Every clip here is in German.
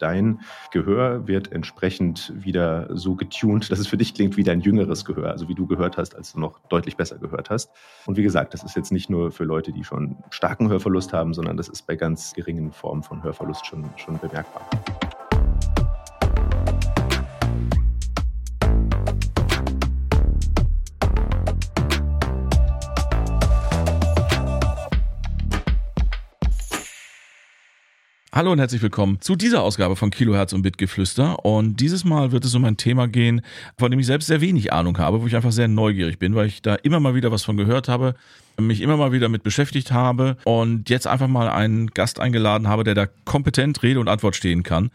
dein Gehör wird entsprechend wieder so getuned, dass es für dich klingt wie dein jüngeres Gehör, also wie du gehört hast, als du noch deutlich besser gehört hast. Und wie gesagt, das ist jetzt nicht nur für Leute, die schon starken Hörverlust haben, sondern das ist bei ganz geringen Formen von Hörverlust schon, schon bemerkbar. Hallo und herzlich willkommen zu dieser Ausgabe von Kilohertz und Bitgeflüster. Und dieses Mal wird es um ein Thema gehen, von dem ich selbst sehr wenig Ahnung habe, wo ich einfach sehr neugierig bin, weil ich da immer mal wieder was von gehört habe, mich immer mal wieder mit beschäftigt habe und jetzt einfach mal einen Gast eingeladen habe, der da kompetent Rede und Antwort stehen kann,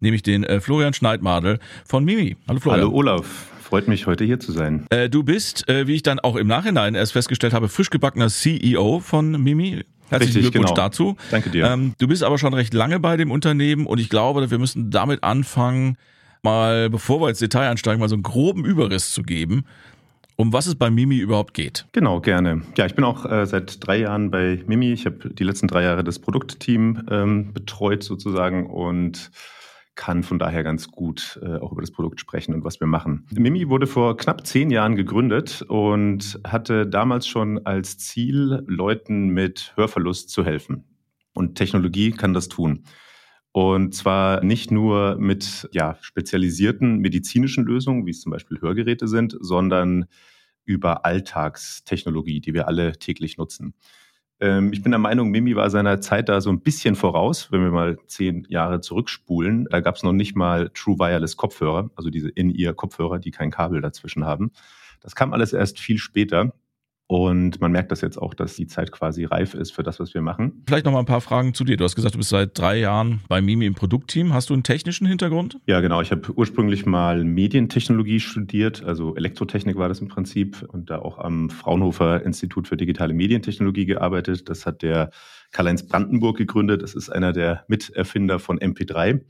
nämlich den äh, Florian Schneidmadel von Mimi. Hallo Florian. Hallo Olaf. Freut mich, heute hier zu sein. Äh, du bist, äh, wie ich dann auch im Nachhinein erst festgestellt habe, frisch gebackener CEO von Mimi. Herzlichen Richtig, Glückwunsch genau. dazu. Danke dir. Ähm, du bist aber schon recht lange bei dem Unternehmen und ich glaube, wir müssen damit anfangen, mal, bevor wir ins Detail einsteigen, mal so einen groben Überriss zu geben, um was es bei Mimi überhaupt geht. Genau, gerne. Ja, ich bin auch äh, seit drei Jahren bei Mimi. Ich habe die letzten drei Jahre das Produktteam ähm, betreut sozusagen und kann von daher ganz gut äh, auch über das Produkt sprechen und was wir machen. Mimi wurde vor knapp zehn Jahren gegründet und hatte damals schon als Ziel, Leuten mit Hörverlust zu helfen. Und Technologie kann das tun. Und zwar nicht nur mit ja, spezialisierten medizinischen Lösungen, wie es zum Beispiel Hörgeräte sind, sondern über Alltagstechnologie, die wir alle täglich nutzen. Ähm, ich bin der Meinung, Mimi war seiner Zeit da so ein bisschen voraus, wenn wir mal zehn Jahre zurückspulen. Da gab es noch nicht mal True Wireless Kopfhörer, also diese In-Ear-Kopfhörer, die kein Kabel dazwischen haben. Das kam alles erst viel später. Und man merkt das jetzt auch, dass die Zeit quasi reif ist für das, was wir machen. Vielleicht noch mal ein paar Fragen zu dir. Du hast gesagt, du bist seit drei Jahren bei Mimi im Produktteam. Hast du einen technischen Hintergrund? Ja, genau. Ich habe ursprünglich mal Medientechnologie studiert, also Elektrotechnik war das im Prinzip und da auch am Fraunhofer Institut für digitale Medientechnologie gearbeitet. Das hat der Karl-Heinz Brandenburg gegründet. Das ist einer der Miterfinder von MP3.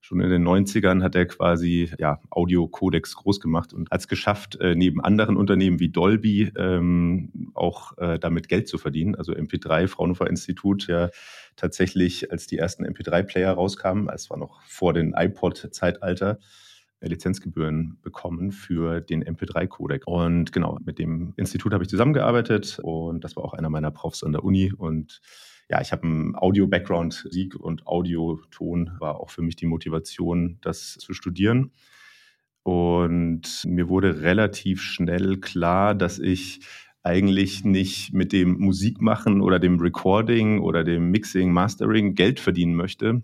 Schon in den 90ern hat er quasi ja, Audio-Codex groß gemacht und hat es geschafft, äh, neben anderen Unternehmen wie Dolby ähm, auch äh, damit Geld zu verdienen. Also MP3, Fraunhofer Institut, ja tatsächlich, als die ersten MP3-Player rauskamen, es war noch vor dem iPod-Zeitalter, äh, Lizenzgebühren bekommen für den MP3-Codec. Und genau, mit dem Institut habe ich zusammengearbeitet und das war auch einer meiner Profs an der Uni und ja, ich habe einen Audio-Background, Musik und Audioton war auch für mich die Motivation, das zu studieren. Und mir wurde relativ schnell klar, dass ich eigentlich nicht mit dem Musikmachen oder dem Recording oder dem Mixing, Mastering Geld verdienen möchte,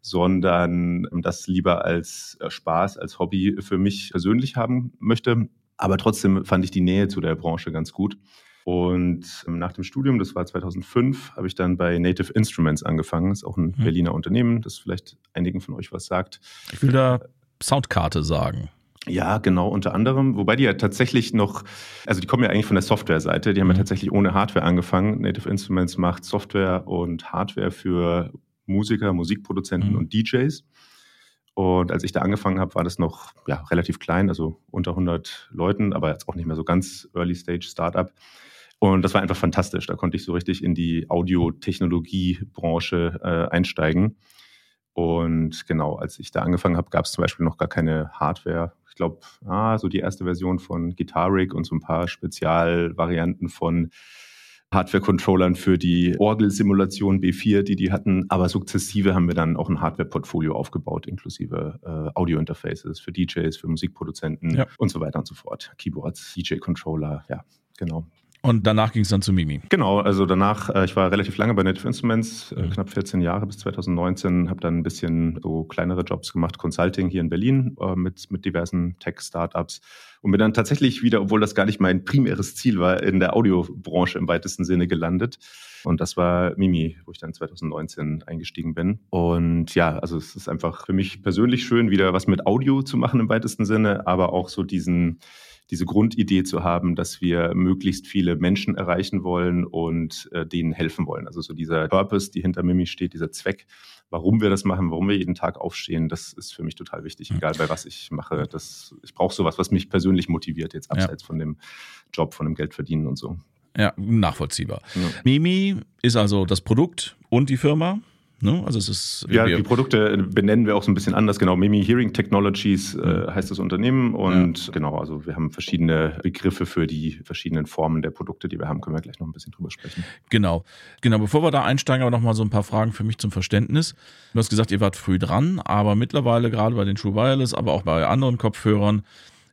sondern das lieber als Spaß, als Hobby für mich persönlich haben möchte. Aber trotzdem fand ich die Nähe zu der Branche ganz gut. Und ähm, nach dem Studium, das war 2005, habe ich dann bei Native Instruments angefangen. Das ist auch ein mhm. Berliner Unternehmen, das vielleicht einigen von euch was sagt. Ich will da Soundkarte sagen. Ja, genau, unter anderem. Wobei die ja tatsächlich noch, also die kommen ja eigentlich von der Software-Seite. Die haben ja mhm. tatsächlich ohne Hardware angefangen. Native Instruments macht Software und Hardware für Musiker, Musikproduzenten mhm. und DJs. Und als ich da angefangen habe, war das noch ja, relativ klein, also unter 100 Leuten, aber jetzt auch nicht mehr so ganz Early-Stage-Startup. Und das war einfach fantastisch. Da konnte ich so richtig in die Audiotechnologiebranche äh, einsteigen. Und genau, als ich da angefangen habe, gab es zum Beispiel noch gar keine Hardware. Ich glaube, ah, so die erste Version von Guitar Rig und so ein paar Spezialvarianten von Hardware-Controllern für die Orgel-Simulation B4, die die hatten. Aber sukzessive haben wir dann auch ein Hardware-Portfolio aufgebaut, inklusive äh, Audio-Interfaces für DJs, für Musikproduzenten ja. und so weiter und so fort. Keyboards, DJ-Controller, ja, genau. Und danach ging es dann zu Mimi. Genau, also danach, äh, ich war relativ lange bei Native Instruments, äh, mhm. knapp 14 Jahre bis 2019, habe dann ein bisschen so kleinere Jobs gemacht, Consulting hier in Berlin äh, mit, mit diversen Tech-Startups und bin dann tatsächlich wieder, obwohl das gar nicht mein primäres Ziel war, in der Audiobranche im weitesten Sinne gelandet. Und das war Mimi, wo ich dann 2019 eingestiegen bin. Und ja, also es ist einfach für mich persönlich schön, wieder was mit Audio zu machen im weitesten Sinne, aber auch so diesen diese Grundidee zu haben, dass wir möglichst viele Menschen erreichen wollen und äh, denen helfen wollen. Also so dieser Purpose, die hinter Mimi steht, dieser Zweck, warum wir das machen, warum wir jeden Tag aufstehen, das ist für mich total wichtig, egal bei was ich mache. Das, ich brauche sowas, was mich persönlich motiviert, jetzt abseits ja. von dem Job, von dem Geld verdienen und so. Ja, nachvollziehbar. Ja. Mimi ist also das Produkt und die Firma. Ne? Also es ist ja, die Produkte benennen wir auch so ein bisschen anders. Genau, Mimi Hearing Technologies äh, heißt das Unternehmen und ja. genau, also wir haben verschiedene Begriffe für die verschiedenen Formen der Produkte, die wir haben. Können wir gleich noch ein bisschen drüber sprechen. Genau, genau. Bevor wir da einsteigen, aber noch mal so ein paar Fragen für mich zum Verständnis. Du hast gesagt, ihr wart früh dran, aber mittlerweile gerade bei den True Wireless, aber auch bei anderen Kopfhörern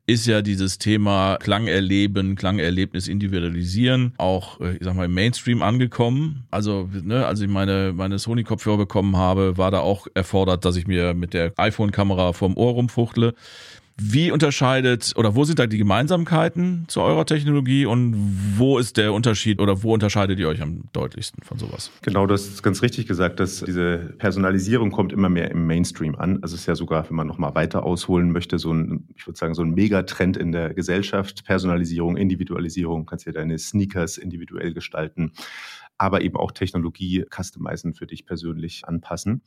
ist ja dieses Thema Klangerleben, Klangerlebnis individualisieren auch, äh, ich sag mal, im Mainstream angekommen. Also, ne, als ich meine, meine Sony-Kopfhörer bekommen habe, war da auch erfordert, dass ich mir mit der iPhone-Kamera vom Ohr rumfuchtle. Wie unterscheidet oder wo sind da die Gemeinsamkeiten zu eurer Technologie und wo ist der Unterschied oder wo unterscheidet ihr euch am deutlichsten von sowas? Genau, das ist ganz richtig gesagt, dass diese Personalisierung kommt immer mehr im Mainstream an. Also es ist ja sogar, wenn man nochmal weiter ausholen möchte, so ein, ich würde sagen, so ein Megatrend in der Gesellschaft. Personalisierung, Individualisierung, du kannst ja deine Sneakers individuell gestalten, aber eben auch Technologie customizen für dich persönlich anpassen.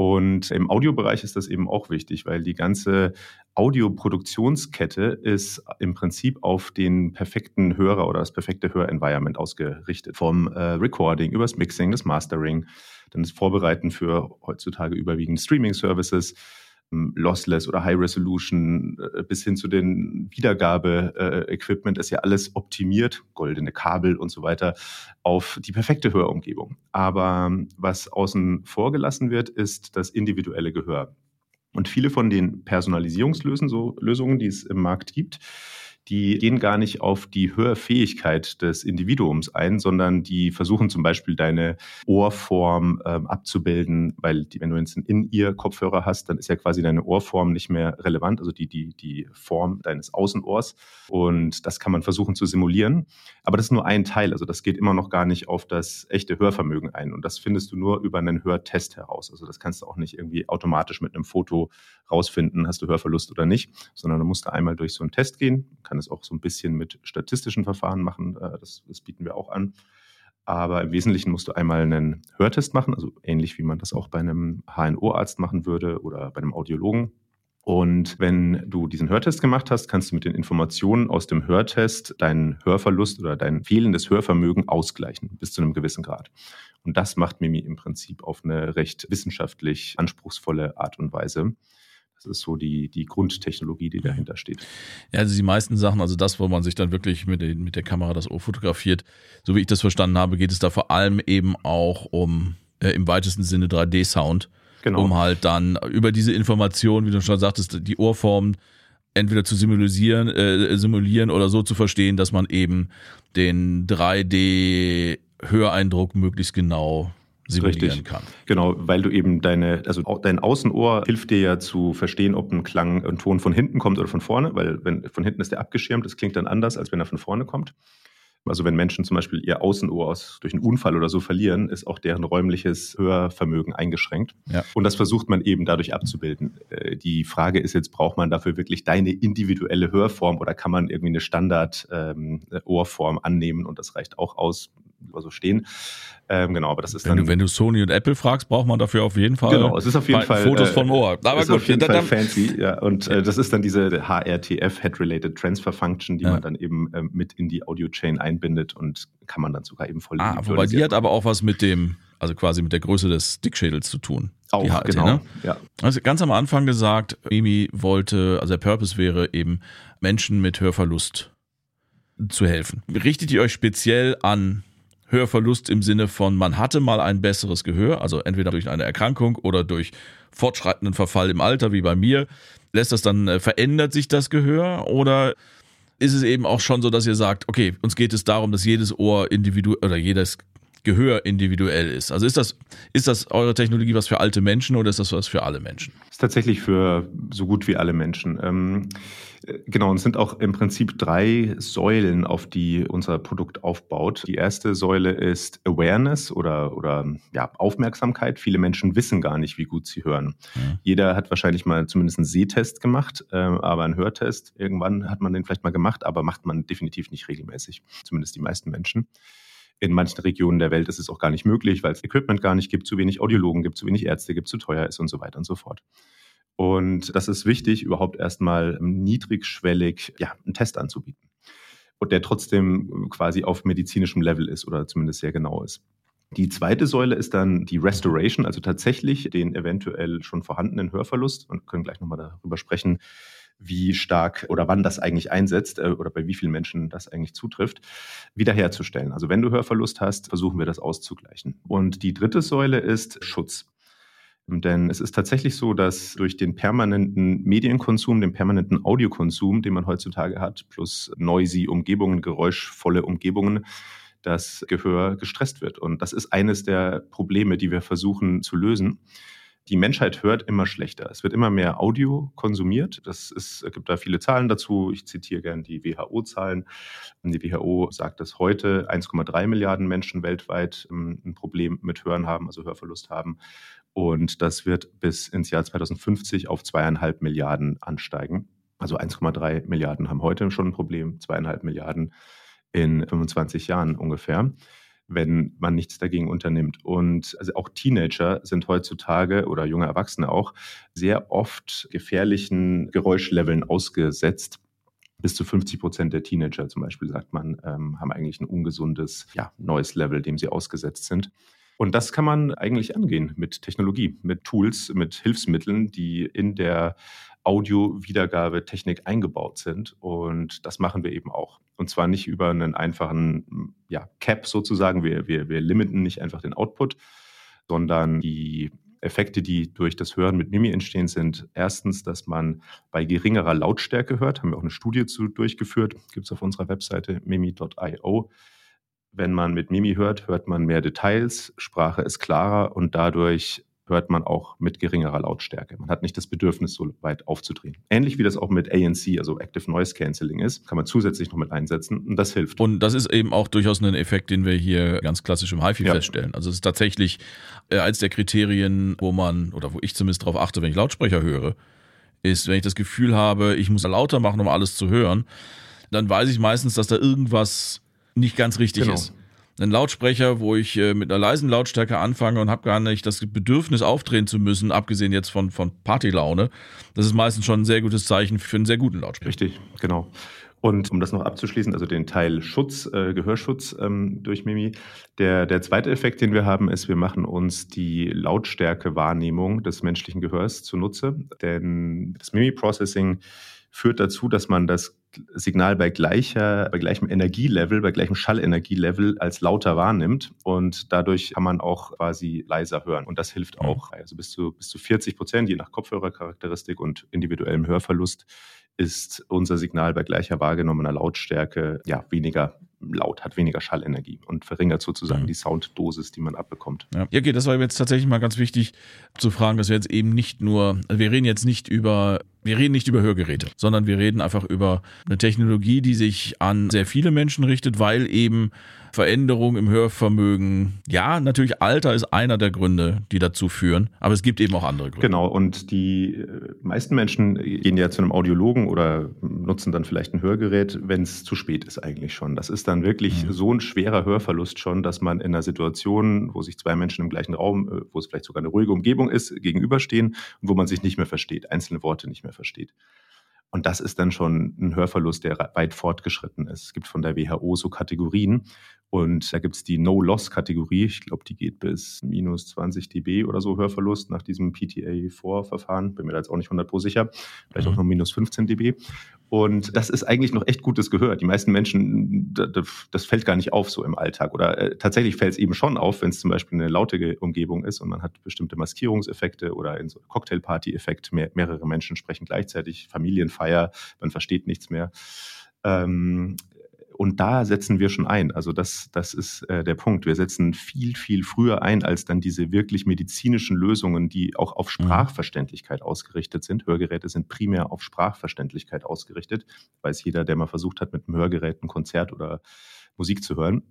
Und im Audiobereich ist das eben auch wichtig, weil die ganze Audioproduktionskette ist im Prinzip auf den perfekten Hörer oder das perfekte Hörenvironment ausgerichtet. Vom äh, Recording übers Mixing, das Mastering, dann das Vorbereiten für heutzutage überwiegend Streaming-Services lossless oder High Resolution äh, bis hin zu den Wiedergabe-Equipment ist ja alles optimiert, goldene Kabel und so weiter, auf die perfekte Hörumgebung. Aber ähm, was außen vor gelassen wird, ist das individuelle Gehör. Und viele von den Personalisierungslösungen, die es im Markt gibt, die gehen gar nicht auf die Hörfähigkeit des Individuums ein, sondern die versuchen zum Beispiel deine Ohrform ähm, abzubilden, weil die, wenn du jetzt einen In-Ear-Kopfhörer hast, dann ist ja quasi deine Ohrform nicht mehr relevant, also die, die, die Form deines Außenohrs. Und das kann man versuchen zu simulieren. Aber das ist nur ein Teil, also das geht immer noch gar nicht auf das echte Hörvermögen ein. Und das findest du nur über einen Hörtest heraus. Also das kannst du auch nicht irgendwie automatisch mit einem Foto rausfinden, hast du Hörverlust oder nicht, sondern du musst da einmal durch so einen Test gehen, kann es auch so ein bisschen mit statistischen Verfahren machen. Äh, das, das bieten wir auch an. Aber im Wesentlichen musst du einmal einen Hörtest machen, also ähnlich wie man das auch bei einem HNO-Arzt machen würde oder bei einem Audiologen. Und wenn du diesen Hörtest gemacht hast, kannst du mit den Informationen aus dem Hörtest deinen Hörverlust oder dein fehlendes Hörvermögen ausgleichen, bis zu einem gewissen Grad. Und das macht Mimi im Prinzip auf eine recht wissenschaftlich anspruchsvolle Art und Weise. Das ist so die, die Grundtechnologie, die dahinter steht. Ja, also die meisten Sachen, also das, wo man sich dann wirklich mit, den, mit der Kamera das Ohr fotografiert, so wie ich das verstanden habe, geht es da vor allem eben auch um äh, im weitesten Sinne 3D-Sound. Genau. Um halt dann über diese Information, wie du schon sagtest, die Ohrformen entweder zu simulieren, äh, simulieren oder so zu verstehen, dass man eben den 3D-Höreindruck möglichst genau simulieren Richtig. kann. Genau, weil du eben deine, also dein Außenohr hilft dir ja zu verstehen, ob ein Klang, ein Ton von hinten kommt oder von vorne, weil wenn von hinten ist der abgeschirmt, das klingt dann anders, als wenn er von vorne kommt. Also wenn Menschen zum Beispiel ihr Außenohr aus, durch einen Unfall oder so verlieren, ist auch deren räumliches Hörvermögen eingeschränkt. Ja. Und das versucht man eben dadurch abzubilden. Äh, die Frage ist jetzt, braucht man dafür wirklich deine individuelle Hörform oder kann man irgendwie eine Standard-Ohrform ähm, annehmen und das reicht auch aus? So stehen. Ähm, genau, aber das ist wenn dann. Du, wenn du Sony und Apple fragst, braucht man dafür auf jeden Fall. Genau, es ist auf jeden Fall Fotos äh, vom Ohr. Aber ist gut, auf jeden Fall fancy. Ja, und äh, das ist dann diese HRTF Head-Related Transfer Function, die ja. man dann eben äh, mit in die Audio Chain einbindet und kann man dann sogar eben voll. Ah, wobei die hat aber auch was mit dem, also quasi mit der Größe des Dickschädels zu tun. Auch, HRT, genau. Ne? Ja. Also ganz am Anfang gesagt, Mimi wollte, also der Purpose wäre eben Menschen mit Hörverlust zu helfen. Richtet ihr euch speziell an Hörverlust im Sinne von, man hatte mal ein besseres Gehör, also entweder durch eine Erkrankung oder durch fortschreitenden Verfall im Alter, wie bei mir. Lässt das dann, äh, verändert sich das Gehör oder ist es eben auch schon so, dass ihr sagt, okay, uns geht es darum, dass jedes Ohr individuell oder jedes Gehör individuell ist. Also ist das, ist das eure Technologie was für alte Menschen oder ist das was für alle Menschen? Ist tatsächlich für so gut wie alle Menschen. Ähm, genau, und es sind auch im Prinzip drei Säulen, auf die unser Produkt aufbaut. Die erste Säule ist Awareness oder, oder ja, Aufmerksamkeit. Viele Menschen wissen gar nicht, wie gut sie hören. Ja. Jeder hat wahrscheinlich mal zumindest einen Sehtest gemacht, äh, aber einen Hörtest, irgendwann hat man den vielleicht mal gemacht, aber macht man definitiv nicht regelmäßig. Zumindest die meisten Menschen. In manchen Regionen der Welt ist es auch gar nicht möglich, weil es Equipment gar nicht gibt, zu wenig Audiologen gibt, zu wenig Ärzte gibt, zu teuer ist und so weiter und so fort. Und das ist wichtig, überhaupt erstmal niedrigschwellig ja, einen Test anzubieten. Und der trotzdem quasi auf medizinischem Level ist oder zumindest sehr genau ist. Die zweite Säule ist dann die Restoration, also tatsächlich den eventuell schon vorhandenen Hörverlust und können gleich nochmal darüber sprechen, wie stark oder wann das eigentlich einsetzt äh, oder bei wie vielen Menschen das eigentlich zutrifft, wiederherzustellen. Also wenn du Hörverlust hast, versuchen wir das auszugleichen. Und die dritte Säule ist Schutz. Denn es ist tatsächlich so, dass durch den permanenten Medienkonsum, den permanenten Audiokonsum, den man heutzutage hat, plus noisy Umgebungen, geräuschvolle Umgebungen, das Gehör gestresst wird. Und das ist eines der Probleme, die wir versuchen zu lösen. Die Menschheit hört immer schlechter. Es wird immer mehr Audio konsumiert. Das ist, es gibt da viele Zahlen dazu. Ich zitiere gerne die WHO-Zahlen. Die WHO sagt, dass heute 1,3 Milliarden Menschen weltweit ähm, ein Problem mit Hören haben, also Hörverlust haben. Und das wird bis ins Jahr 2050 auf zweieinhalb Milliarden ansteigen. Also 1,3 Milliarden haben heute schon ein Problem, zweieinhalb Milliarden in 25 Jahren ungefähr, wenn man nichts dagegen unternimmt. Und also auch Teenager sind heutzutage oder junge Erwachsene auch sehr oft gefährlichen Geräuschleveln ausgesetzt. Bis zu 50 Prozent der Teenager zum Beispiel, sagt man, ähm, haben eigentlich ein ungesundes ja, neues Level, dem sie ausgesetzt sind. Und das kann man eigentlich angehen mit Technologie, mit Tools, mit Hilfsmitteln, die in der Audio-Wiedergabetechnik eingebaut sind. Und das machen wir eben auch. Und zwar nicht über einen einfachen ja, Cap sozusagen. Wir, wir, wir limiten nicht einfach den Output, sondern die Effekte, die durch das Hören mit Mimi entstehen, sind erstens, dass man bei geringerer Lautstärke hört. Haben wir auch eine Studie zu durchgeführt, gibt es auf unserer Webseite mimi.io. Wenn man mit Mimi hört, hört man mehr Details, Sprache ist klarer und dadurch hört man auch mit geringerer Lautstärke. Man hat nicht das Bedürfnis, so weit aufzudrehen. Ähnlich wie das auch mit ANC, also Active Noise Cancelling ist, kann man zusätzlich noch mit einsetzen und das hilft. Und das ist eben auch durchaus ein Effekt, den wir hier ganz klassisch im HiFi ja. feststellen. Also es ist tatsächlich äh, eins der Kriterien, wo man, oder wo ich zumindest darauf achte, wenn ich Lautsprecher höre, ist, wenn ich das Gefühl habe, ich muss lauter machen, um alles zu hören, dann weiß ich meistens, dass da irgendwas nicht ganz richtig genau. ist einen Lautsprecher, wo ich äh, mit einer leisen Lautstärke anfange und habe gar nicht das Bedürfnis aufdrehen zu müssen, abgesehen jetzt von, von Partylaune. Das ist meistens schon ein sehr gutes Zeichen für einen sehr guten Lautsprecher. Richtig, genau. Und um das noch abzuschließen, also den Teil Schutz, äh, Gehörschutz ähm, durch Mimi. Der, der zweite Effekt, den wir haben, ist, wir machen uns die Lautstärke-Wahrnehmung des menschlichen Gehörs zunutze. Denn das Mimi-Processing führt dazu, dass man das Signal bei gleicher, bei gleichem Energielevel, bei gleichem Schallenergielevel als lauter wahrnimmt und dadurch kann man auch quasi leiser hören und das hilft mhm. auch. Also bis zu, bis zu 40 Prozent, je nach Kopfhörercharakteristik und individuellem Hörverlust, ist unser Signal bei gleicher wahrgenommener Lautstärke ja weniger laut, hat weniger Schallenergie und verringert sozusagen mhm. die Sounddosis, die man abbekommt. Ja. ja, okay, das war jetzt tatsächlich mal ganz wichtig zu fragen, dass wir jetzt eben nicht nur, also wir reden jetzt nicht über wir reden nicht über Hörgeräte, sondern wir reden einfach über eine Technologie, die sich an sehr viele Menschen richtet, weil eben Veränderung im Hörvermögen, ja, natürlich Alter ist einer der Gründe, die dazu führen, aber es gibt eben auch andere Gründe. Genau, und die äh, meisten Menschen gehen ja zu einem Audiologen oder nutzen dann vielleicht ein Hörgerät, wenn es zu spät ist eigentlich schon. Das ist dann wirklich mhm. so ein schwerer Hörverlust schon, dass man in einer Situation, wo sich zwei Menschen im gleichen Raum, äh, wo es vielleicht sogar eine ruhige Umgebung ist, gegenüberstehen und wo man sich nicht mehr versteht, einzelne Worte nicht mehr versteht. Und das ist dann schon ein Hörverlust, der weit fortgeschritten ist. Es gibt von der WHO so Kategorien. Und da gibt es die No-Loss-Kategorie. Ich glaube, die geht bis minus 20 dB oder so Hörverlust nach diesem PTA-4-Verfahren. Bin mir da jetzt auch nicht 100 pro sicher. Vielleicht mhm. auch nur minus 15 dB. Und das ist eigentlich noch echt gutes Gehör. Die meisten Menschen, das fällt gar nicht auf so im Alltag. Oder äh, tatsächlich fällt es eben schon auf, wenn es zum Beispiel eine laute Umgebung ist und man hat bestimmte Maskierungseffekte oder in so Cocktailparty-Effekt. Mehr, mehrere Menschen sprechen gleichzeitig, Familienfeier, man versteht nichts mehr. Ähm, und da setzen wir schon ein. Also das, das ist äh, der Punkt. Wir setzen viel, viel früher ein als dann diese wirklich medizinischen Lösungen, die auch auf mhm. Sprachverständlichkeit ausgerichtet sind. Hörgeräte sind primär auf Sprachverständlichkeit ausgerichtet. Weiß jeder, der mal versucht hat, mit einem Hörgerät ein Konzert oder Musik zu hören.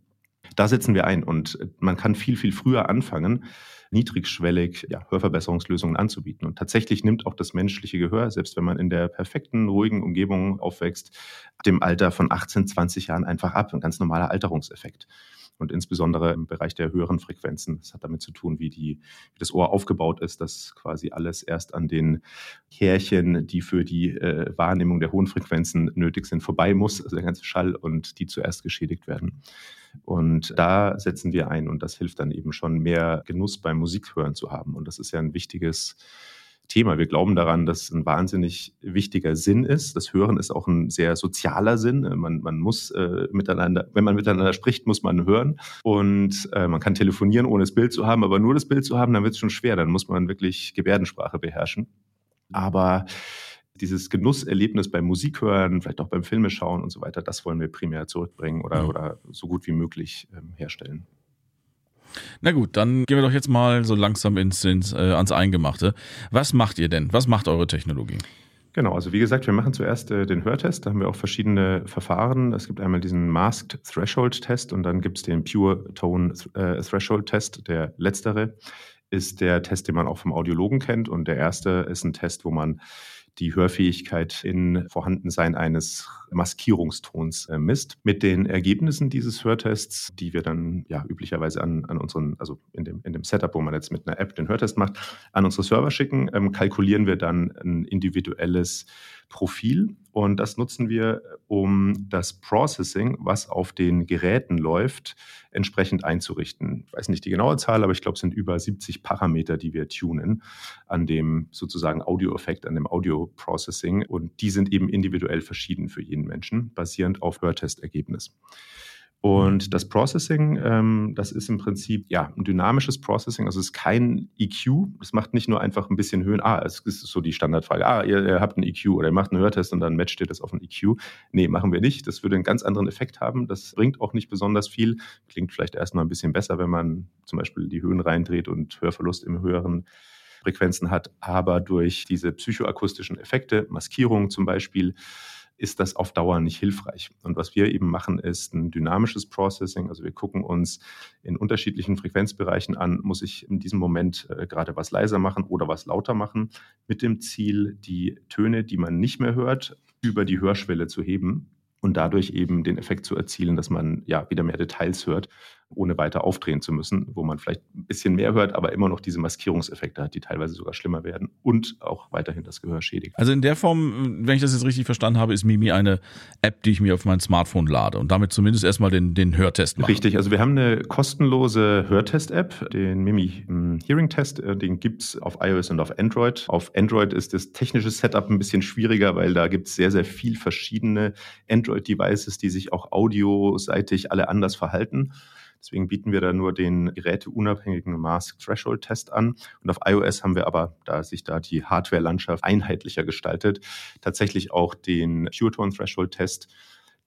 Da setzen wir ein und man kann viel, viel früher anfangen niedrigschwellig ja, Hörverbesserungslösungen anzubieten. Und tatsächlich nimmt auch das menschliche Gehör, selbst wenn man in der perfekten, ruhigen Umgebung aufwächst, dem Alter von 18, 20 Jahren einfach ab. Ein ganz normaler Alterungseffekt. Und insbesondere im Bereich der höheren Frequenzen. Das hat damit zu tun, wie, die, wie das Ohr aufgebaut ist, dass quasi alles erst an den Härchen, die für die äh, Wahrnehmung der hohen Frequenzen nötig sind, vorbei muss, also der ganze Schall und die zuerst geschädigt werden. Und da setzen wir ein und das hilft dann eben schon mehr Genuss beim Musikhören zu haben. Und das ist ja ein wichtiges Thema. Wir glauben daran, dass ein wahnsinnig wichtiger Sinn ist. Das Hören ist auch ein sehr sozialer Sinn. Man, man muss äh, miteinander, wenn man miteinander spricht, muss man hören. Und äh, man kann telefonieren, ohne das Bild zu haben, aber nur das Bild zu haben, dann wird es schon schwer. Dann muss man wirklich Gebärdensprache beherrschen. Aber dieses Genusserlebnis beim Musikhören, vielleicht auch beim Filmeschauen und so weiter, das wollen wir primär zurückbringen oder, mhm. oder so gut wie möglich ähm, herstellen. Na gut, dann gehen wir doch jetzt mal so langsam ins, ins, äh, ans Eingemachte. Was macht ihr denn? Was macht eure Technologie? Genau, also wie gesagt, wir machen zuerst äh, den Hörtest. Da haben wir auch verschiedene Verfahren. Es gibt einmal diesen Masked Threshold Test und dann gibt es den Pure Tone äh, Threshold Test. Der letztere ist der Test, den man auch vom Audiologen kennt. Und der erste ist ein Test, wo man die Hörfähigkeit in Vorhandensein eines Maskierungstons äh, misst. Mit den Ergebnissen dieses Hörtests, die wir dann ja üblicherweise an, an unseren, also in dem, in dem Setup, wo man jetzt mit einer App den Hörtest macht, an unsere Server schicken, ähm, kalkulieren wir dann ein individuelles Profil und das nutzen wir, um das Processing, was auf den Geräten läuft, entsprechend einzurichten. Ich weiß nicht die genaue Zahl, aber ich glaube, es sind über 70 Parameter, die wir tunen an dem sozusagen Audio-Effekt, an dem Audio-Processing und die sind eben individuell verschieden für jeden Menschen, basierend auf Hörtestergebnis. Und das Processing, ähm, das ist im Prinzip ja ein dynamisches Processing, also es ist kein EQ. Es macht nicht nur einfach ein bisschen Höhen. Ah, es ist so die Standardfrage. Ah, ihr, ihr habt einen EQ oder ihr macht einen Hörtest und dann matcht ihr das auf einen EQ. Nee, machen wir nicht. Das würde einen ganz anderen Effekt haben. Das bringt auch nicht besonders viel. Klingt vielleicht erstmal ein bisschen besser, wenn man zum Beispiel die Höhen reindreht und Hörverlust im höheren Frequenzen hat. Aber durch diese psychoakustischen Effekte, Maskierung zum Beispiel, ist das auf Dauer nicht hilfreich. Und was wir eben machen, ist ein dynamisches Processing. Also wir gucken uns in unterschiedlichen Frequenzbereichen an, muss ich in diesem Moment äh, gerade was leiser machen oder was lauter machen, mit dem Ziel, die Töne, die man nicht mehr hört, über die Hörschwelle zu heben und dadurch eben den Effekt zu erzielen, dass man ja wieder mehr Details hört ohne weiter aufdrehen zu müssen, wo man vielleicht ein bisschen mehr hört, aber immer noch diese Maskierungseffekte hat, die teilweise sogar schlimmer werden und auch weiterhin das Gehör schädigen. Also in der Form, wenn ich das jetzt richtig verstanden habe, ist Mimi eine App, die ich mir auf mein Smartphone lade und damit zumindest erstmal den, den Hörtest mache. Richtig, also wir haben eine kostenlose Hörtest-App, den Mimi hm, Hearing Test, äh, den gibt es auf iOS und auf Android. Auf Android ist das technische Setup ein bisschen schwieriger, weil da gibt es sehr, sehr viel verschiedene Android-Devices, die sich auch audioseitig alle anders verhalten. Deswegen bieten wir da nur den geräteunabhängigen Mask Threshold Test an. Und auf iOS haben wir aber, da sich da die Hardware-Landschaft einheitlicher gestaltet, tatsächlich auch den Pure Tone Threshold Test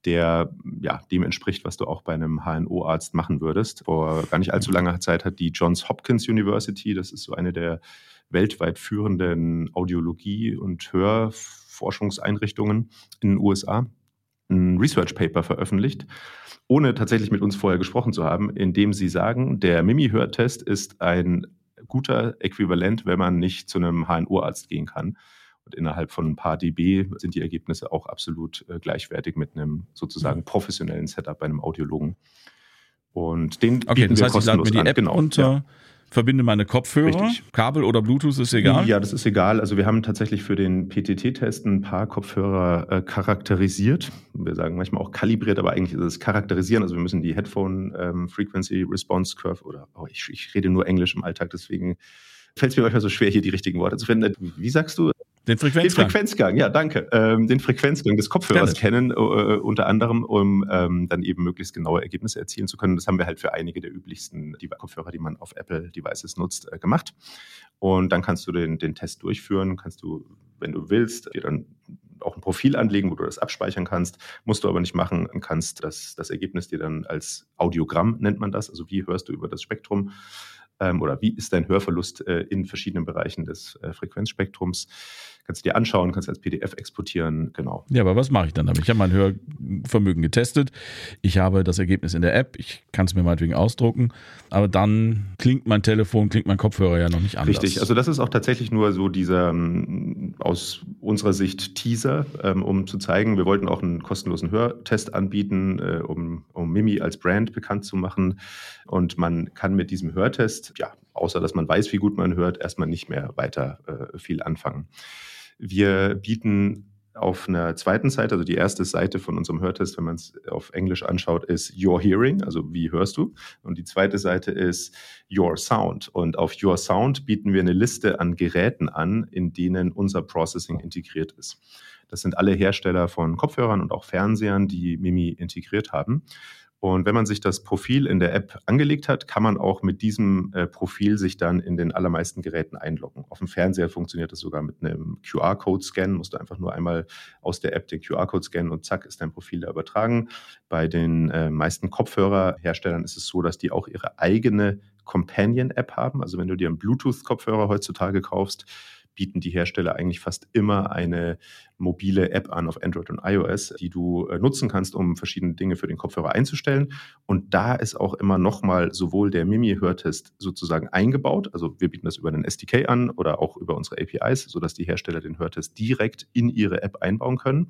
der ja, dem entspricht, was du auch bei einem HNO-Arzt machen würdest. Vor gar nicht allzu langer Zeit hat die Johns Hopkins University, das ist so eine der weltweit führenden Audiologie- und Hörforschungseinrichtungen in den USA, ein Research Paper veröffentlicht, ohne tatsächlich mit uns vorher gesprochen zu haben, indem sie sagen, der Mimi-Hörtest ist ein guter Äquivalent, wenn man nicht zu einem HNO-Arzt gehen kann. Und innerhalb von ein paar dB sind die Ergebnisse auch absolut äh, gleichwertig mit einem sozusagen professionellen Setup bei einem Audiologen. Und den okay, bieten das wir heißt, kostenlos ich lade mir die App genau, runter, ja verbinde meine Kopfhörer. Richtig. Kabel oder Bluetooth ist egal? Ja, das ist egal. Also wir haben tatsächlich für den PTT-Test ein paar Kopfhörer äh, charakterisiert. Wir sagen manchmal auch kalibriert, aber eigentlich ist es charakterisieren. Also wir müssen die Headphone ähm, Frequency Response Curve oder oh, ich, ich rede nur Englisch im Alltag, deswegen fällt es mir manchmal so schwer, hier die richtigen Worte zu finden. Wie sagst du? Den Frequenzgang. Den Frequenzgang, ja, danke. Ähm, den Frequenzgang des Kopfhörers kennen, äh, unter anderem, um ähm, dann eben möglichst genaue Ergebnisse erzielen zu können. Das haben wir halt für einige der üblichsten Kopfhörer, die man auf Apple-Devices nutzt, äh, gemacht. Und dann kannst du den, den Test durchführen, kannst du, wenn du willst, dir dann auch ein Profil anlegen, wo du das abspeichern kannst. Musst du aber nicht machen, kannst das, das Ergebnis dir dann als Audiogramm, nennt man das, also wie hörst du über das Spektrum, ähm, oder wie ist dein Hörverlust äh, in verschiedenen Bereichen des äh, Frequenzspektrums. Kannst du dir anschauen, kannst als PDF exportieren, genau. Ja, aber was mache ich dann damit? Ich habe mein Hörvermögen getestet, ich habe das Ergebnis in der App, ich kann es mir meinetwegen ausdrucken, aber dann klingt mein Telefon, klingt mein Kopfhörer ja noch nicht anders. Richtig, also das ist auch tatsächlich nur so dieser ähm, aus unserer Sicht Teaser, ähm, um zu zeigen, wir wollten auch einen kostenlosen Hörtest anbieten, äh, um, um um Mimi als Brand bekannt zu machen. Und man kann mit diesem Hörtest, ja, außer dass man weiß, wie gut man hört, erstmal nicht mehr weiter äh, viel anfangen. Wir bieten auf einer zweiten Seite, also die erste Seite von unserem Hörtest, wenn man es auf Englisch anschaut, ist Your Hearing, also wie hörst du? Und die zweite Seite ist Your Sound. Und auf Your Sound bieten wir eine Liste an Geräten an, in denen unser Processing integriert ist. Das sind alle Hersteller von Kopfhörern und auch Fernsehern, die Mimi integriert haben. Und wenn man sich das Profil in der App angelegt hat, kann man auch mit diesem äh, Profil sich dann in den allermeisten Geräten einloggen. Auf dem Fernseher funktioniert das sogar mit einem QR-Code-Scan. Musst du einfach nur einmal aus der App den QR-Code scannen und zack ist dein Profil da übertragen. Bei den äh, meisten Kopfhörerherstellern ist es so, dass die auch ihre eigene Companion-App haben. Also wenn du dir einen Bluetooth-Kopfhörer heutzutage kaufst, bieten die Hersteller eigentlich fast immer eine mobile App an auf Android und iOS, die du äh, nutzen kannst, um verschiedene Dinge für den Kopfhörer einzustellen. Und da ist auch immer nochmal sowohl der Mimi-Hörtest sozusagen eingebaut, also wir bieten das über einen SDK an oder auch über unsere APIs, sodass die Hersteller den Hörtest direkt in ihre App einbauen können.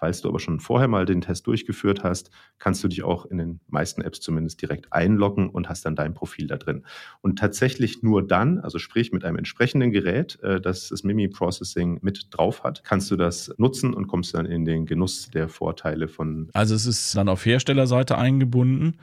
Falls du aber schon vorher mal den Test durchgeführt hast, kannst du dich auch in den meisten Apps zumindest direkt einloggen und hast dann dein Profil da drin. Und tatsächlich nur dann, also sprich mit einem entsprechenden Gerät, äh, das das Mimi Processing mit drauf hat, kannst du das nutzen und kommst dann in den Genuss der Vorteile von. Also es ist dann auf Herstellerseite eingebunden.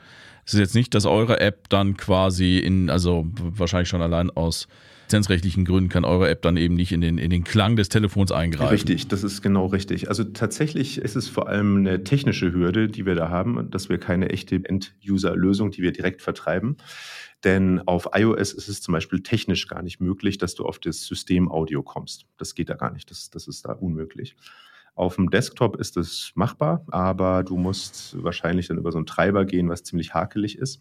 Es ist jetzt nicht, dass eure App dann quasi in, also wahrscheinlich schon allein aus lizenzrechtlichen Gründen kann eure App dann eben nicht in den, in den Klang des Telefons eingreifen. Richtig, das ist genau richtig. Also tatsächlich ist es vor allem eine technische Hürde, die wir da haben, dass wir keine echte End-User-Lösung, die wir direkt vertreiben. Denn auf iOS ist es zum Beispiel technisch gar nicht möglich, dass du auf das System Audio kommst. Das geht da gar nicht. Das, das ist da unmöglich. Auf dem Desktop ist es machbar, aber du musst wahrscheinlich dann über so einen Treiber gehen, was ziemlich hakelig ist.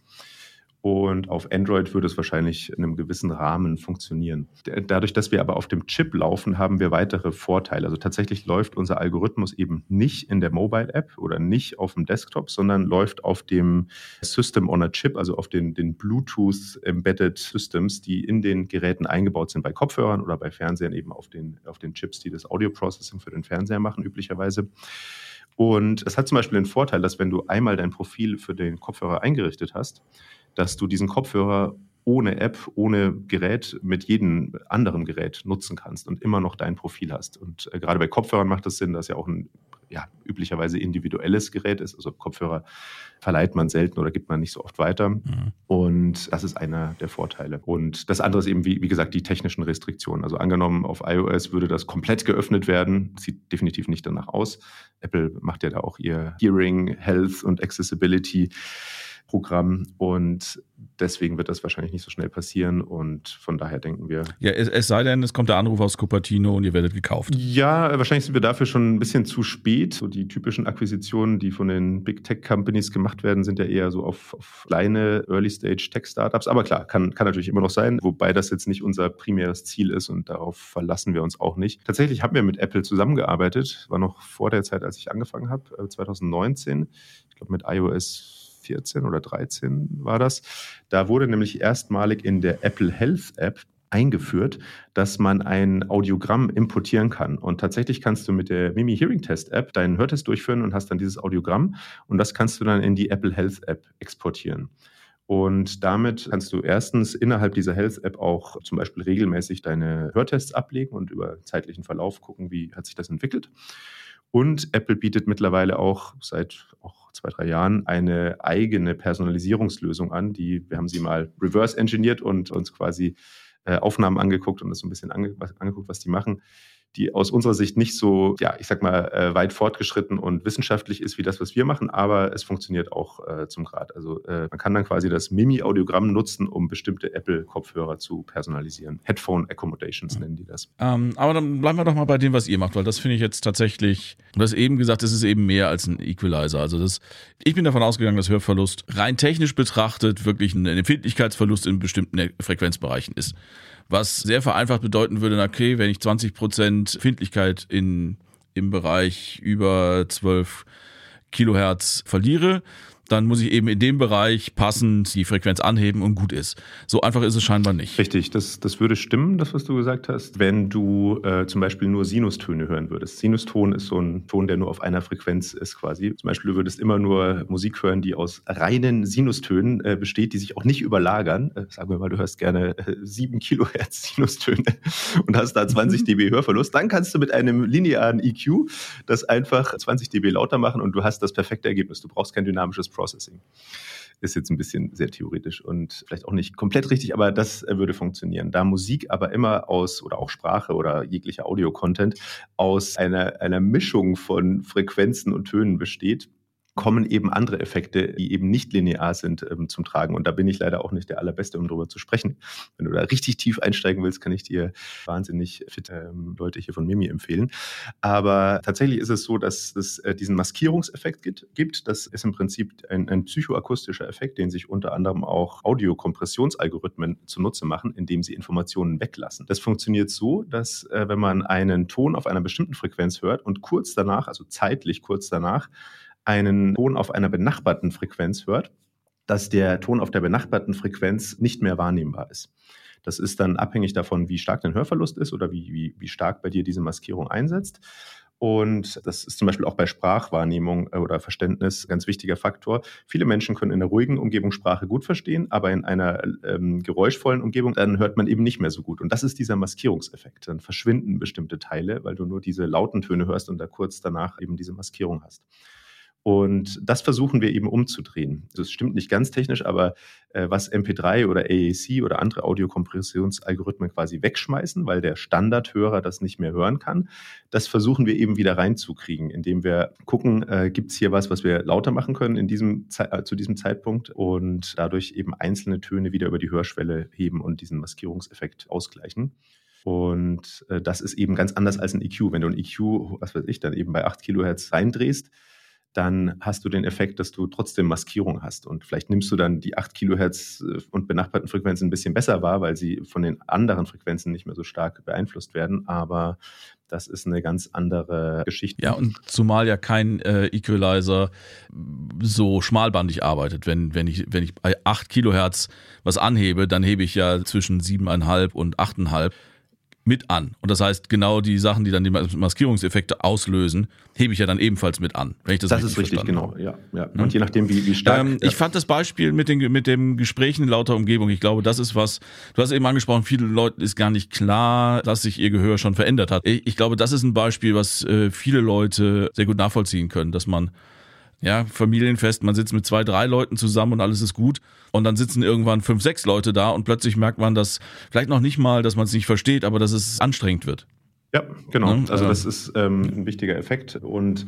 Und auf Android würde es wahrscheinlich in einem gewissen Rahmen funktionieren. Dadurch, dass wir aber auf dem Chip laufen, haben wir weitere Vorteile. Also tatsächlich läuft unser Algorithmus eben nicht in der Mobile App oder nicht auf dem Desktop, sondern läuft auf dem System on a Chip, also auf den, den Bluetooth Embedded Systems, die in den Geräten eingebaut sind, bei Kopfhörern oder bei Fernsehern eben auf den, auf den Chips, die das Audio Processing für den Fernseher machen, üblicherweise. Und es hat zum Beispiel den Vorteil, dass wenn du einmal dein Profil für den Kopfhörer eingerichtet hast, dass du diesen Kopfhörer ohne App, ohne Gerät mit jedem anderen Gerät nutzen kannst und immer noch dein Profil hast. Und äh, gerade bei Kopfhörern macht das Sinn, dass ja auch ein ja, üblicherweise individuelles Gerät ist. Also Kopfhörer verleiht man selten oder gibt man nicht so oft weiter. Mhm. Und das ist einer der Vorteile. Und das andere ist eben, wie, wie gesagt, die technischen Restriktionen. Also angenommen, auf iOS würde das komplett geöffnet werden. Sieht definitiv nicht danach aus. Apple macht ja da auch ihr Hearing, Health und Accessibility Programm und deswegen wird das wahrscheinlich nicht so schnell passieren und von daher denken wir. Ja, es, es, sei denn, es kommt der Anruf aus Cupertino und ihr werdet gekauft. Ja, wahrscheinlich sind wir dafür schon ein bisschen zu spät. So die typischen Akquisitionen, die von den Big Tech Companies gemacht werden, sind ja eher so auf, auf kleine Early Stage Tech Startups. Aber klar, kann, kann natürlich immer noch sein, wobei das jetzt nicht unser primäres Ziel ist und darauf verlassen wir uns auch nicht. Tatsächlich haben wir mit Apple zusammengearbeitet, war noch vor der Zeit, als ich angefangen habe, 2019. Äh, ich glaube mit iOS 14 oder 13 war das. Da wurde nämlich erstmalig in der Apple Health App eingeführt, dass man ein Audiogramm importieren kann. Und tatsächlich kannst du mit der Mimi Hearing Test App deinen Hörtest durchführen und hast dann dieses Audiogramm und das kannst du dann in die Apple Health App exportieren. Und damit kannst du erstens innerhalb dieser Health App auch zum Beispiel regelmäßig deine Hörtests ablegen und über zeitlichen Verlauf gucken, wie hat sich das entwickelt. Und Apple bietet mittlerweile auch seit auch zwei, drei Jahren eine eigene Personalisierungslösung an. Die, wir haben sie mal reverse engineert und uns quasi äh, Aufnahmen angeguckt und das so ein bisschen ange angeguckt, was die machen die aus unserer Sicht nicht so, ja, ich sag mal, äh, weit fortgeschritten und wissenschaftlich ist wie das, was wir machen, aber es funktioniert auch äh, zum Grad. Also äh, man kann dann quasi das Mimi-Audiogramm nutzen, um bestimmte Apple-Kopfhörer zu personalisieren. Headphone Accommodations nennen die das. Ähm, aber dann bleiben wir doch mal bei dem, was ihr macht, weil das finde ich jetzt tatsächlich, du hast eben gesagt, es ist eben mehr als ein Equalizer. Also das, ich bin davon ausgegangen, dass Hörverlust rein technisch betrachtet wirklich ein Empfindlichkeitsverlust in bestimmten Frequenzbereichen ist was sehr vereinfacht bedeuten würde, okay, wenn ich 20% Findlichkeit in, im Bereich über 12 Kilohertz verliere, dann muss ich eben in dem Bereich passend die Frequenz anheben und gut ist. So einfach ist es scheinbar nicht. Richtig, das, das würde stimmen, das, was du gesagt hast, wenn du äh, zum Beispiel nur Sinustöne hören würdest. Sinuston ist so ein Ton, der nur auf einer Frequenz ist quasi. Zum Beispiel, du würdest immer nur Musik hören, die aus reinen Sinustönen äh, besteht, die sich auch nicht überlagern. Äh, sagen wir mal, du hörst gerne äh, 7 Kilohertz Sinustöne und hast da 20 dB Hörverlust. Dann kannst du mit einem linearen EQ das einfach 20 dB lauter machen und du hast das perfekte Ergebnis. Du brauchst kein dynamisches Processing. Ist jetzt ein bisschen sehr theoretisch und vielleicht auch nicht komplett richtig, aber das würde funktionieren. Da Musik aber immer aus, oder auch Sprache oder jeglicher Audio-Content, aus einer, einer Mischung von Frequenzen und Tönen besteht, kommen eben andere Effekte, die eben nicht linear sind, ähm, zum Tragen. Und da bin ich leider auch nicht der Allerbeste, um darüber zu sprechen. Wenn du da richtig tief einsteigen willst, kann ich dir wahnsinnig fit ähm, Leute hier von Mimi empfehlen. Aber tatsächlich ist es so, dass es äh, diesen Maskierungseffekt gibt, gibt. Das ist im Prinzip ein, ein psychoakustischer Effekt, den sich unter anderem auch Audiokompressionsalgorithmen zunutze machen, indem sie Informationen weglassen. Das funktioniert so, dass äh, wenn man einen Ton auf einer bestimmten Frequenz hört und kurz danach, also zeitlich kurz danach, einen Ton auf einer benachbarten Frequenz hört, dass der Ton auf der benachbarten Frequenz nicht mehr wahrnehmbar ist. Das ist dann abhängig davon, wie stark dein Hörverlust ist oder wie, wie, wie stark bei dir diese Maskierung einsetzt. Und das ist zum Beispiel auch bei Sprachwahrnehmung äh, oder Verständnis ein ganz wichtiger Faktor. Viele Menschen können in einer ruhigen Umgebung Sprache gut verstehen, aber in einer ähm, geräuschvollen Umgebung, dann hört man eben nicht mehr so gut. Und das ist dieser Maskierungseffekt. Dann verschwinden bestimmte Teile, weil du nur diese lauten Töne hörst und da kurz danach eben diese Maskierung hast. Und das versuchen wir eben umzudrehen. Das stimmt nicht ganz technisch, aber äh, was MP3 oder AAC oder andere Audiokompressionsalgorithmen quasi wegschmeißen, weil der Standardhörer das nicht mehr hören kann, das versuchen wir eben wieder reinzukriegen, indem wir gucken, äh, gibt es hier was, was wir lauter machen können in diesem äh, zu diesem Zeitpunkt und dadurch eben einzelne Töne wieder über die Hörschwelle heben und diesen Maskierungseffekt ausgleichen. Und äh, das ist eben ganz anders als ein EQ. Wenn du ein EQ, was weiß ich, dann eben bei 8 Kilohertz reindrehst, dann hast du den Effekt, dass du trotzdem Maskierung hast. Und vielleicht nimmst du dann die 8 Kilohertz äh, und benachbarten Frequenzen ein bisschen besser wahr, weil sie von den anderen Frequenzen nicht mehr so stark beeinflusst werden. Aber das ist eine ganz andere Geschichte. Ja, und zumal ja kein äh, Equalizer so schmalbandig arbeitet. Wenn, wenn, ich, wenn ich bei 8 Kilohertz was anhebe, dann hebe ich ja zwischen 7,5 und 8,5 mit an. Und das heißt, genau die Sachen, die dann die Maskierungseffekte auslösen, hebe ich ja dann ebenfalls mit an. Wenn ich das, das ist richtig, genau. Ja, ja. Und je nachdem, wie, wie stark. Ähm, ich fand das Beispiel mit den mit dem Gesprächen in lauter Umgebung. Ich glaube, das ist was. Du hast eben angesprochen, vielen Leuten ist gar nicht klar, dass sich ihr Gehör schon verändert hat. Ich, ich glaube, das ist ein Beispiel, was äh, viele Leute sehr gut nachvollziehen können, dass man ja, Familienfest, man sitzt mit zwei, drei Leuten zusammen und alles ist gut. Und dann sitzen irgendwann fünf, sechs Leute da und plötzlich merkt man, dass vielleicht noch nicht mal, dass man es nicht versteht, aber dass es anstrengend wird. Ja, genau. Ne? Also das ist ähm, ein wichtiger Effekt. Und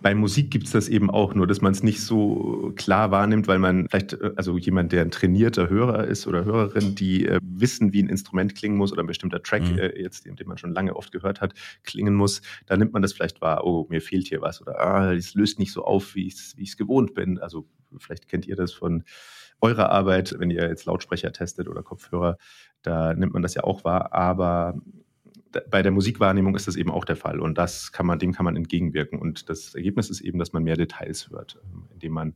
bei Musik gibt es das eben auch, nur dass man es nicht so klar wahrnimmt, weil man vielleicht, äh, also jemand, der ein trainierter Hörer ist oder Hörerin, die äh, wissen, wie ein Instrument klingen muss oder ein bestimmter Track, mhm. äh, jetzt, den, man schon lange oft gehört hat, klingen muss, da nimmt man das vielleicht wahr, oh, mir fehlt hier was oder ah, es löst nicht so auf, wie ich es gewohnt bin. Also vielleicht kennt ihr das von eurer Arbeit, wenn ihr jetzt Lautsprecher testet oder Kopfhörer, da nimmt man das ja auch wahr, aber bei der Musikwahrnehmung ist das eben auch der Fall und das kann man, dem kann man entgegenwirken. Und das Ergebnis ist eben, dass man mehr Details hört, indem man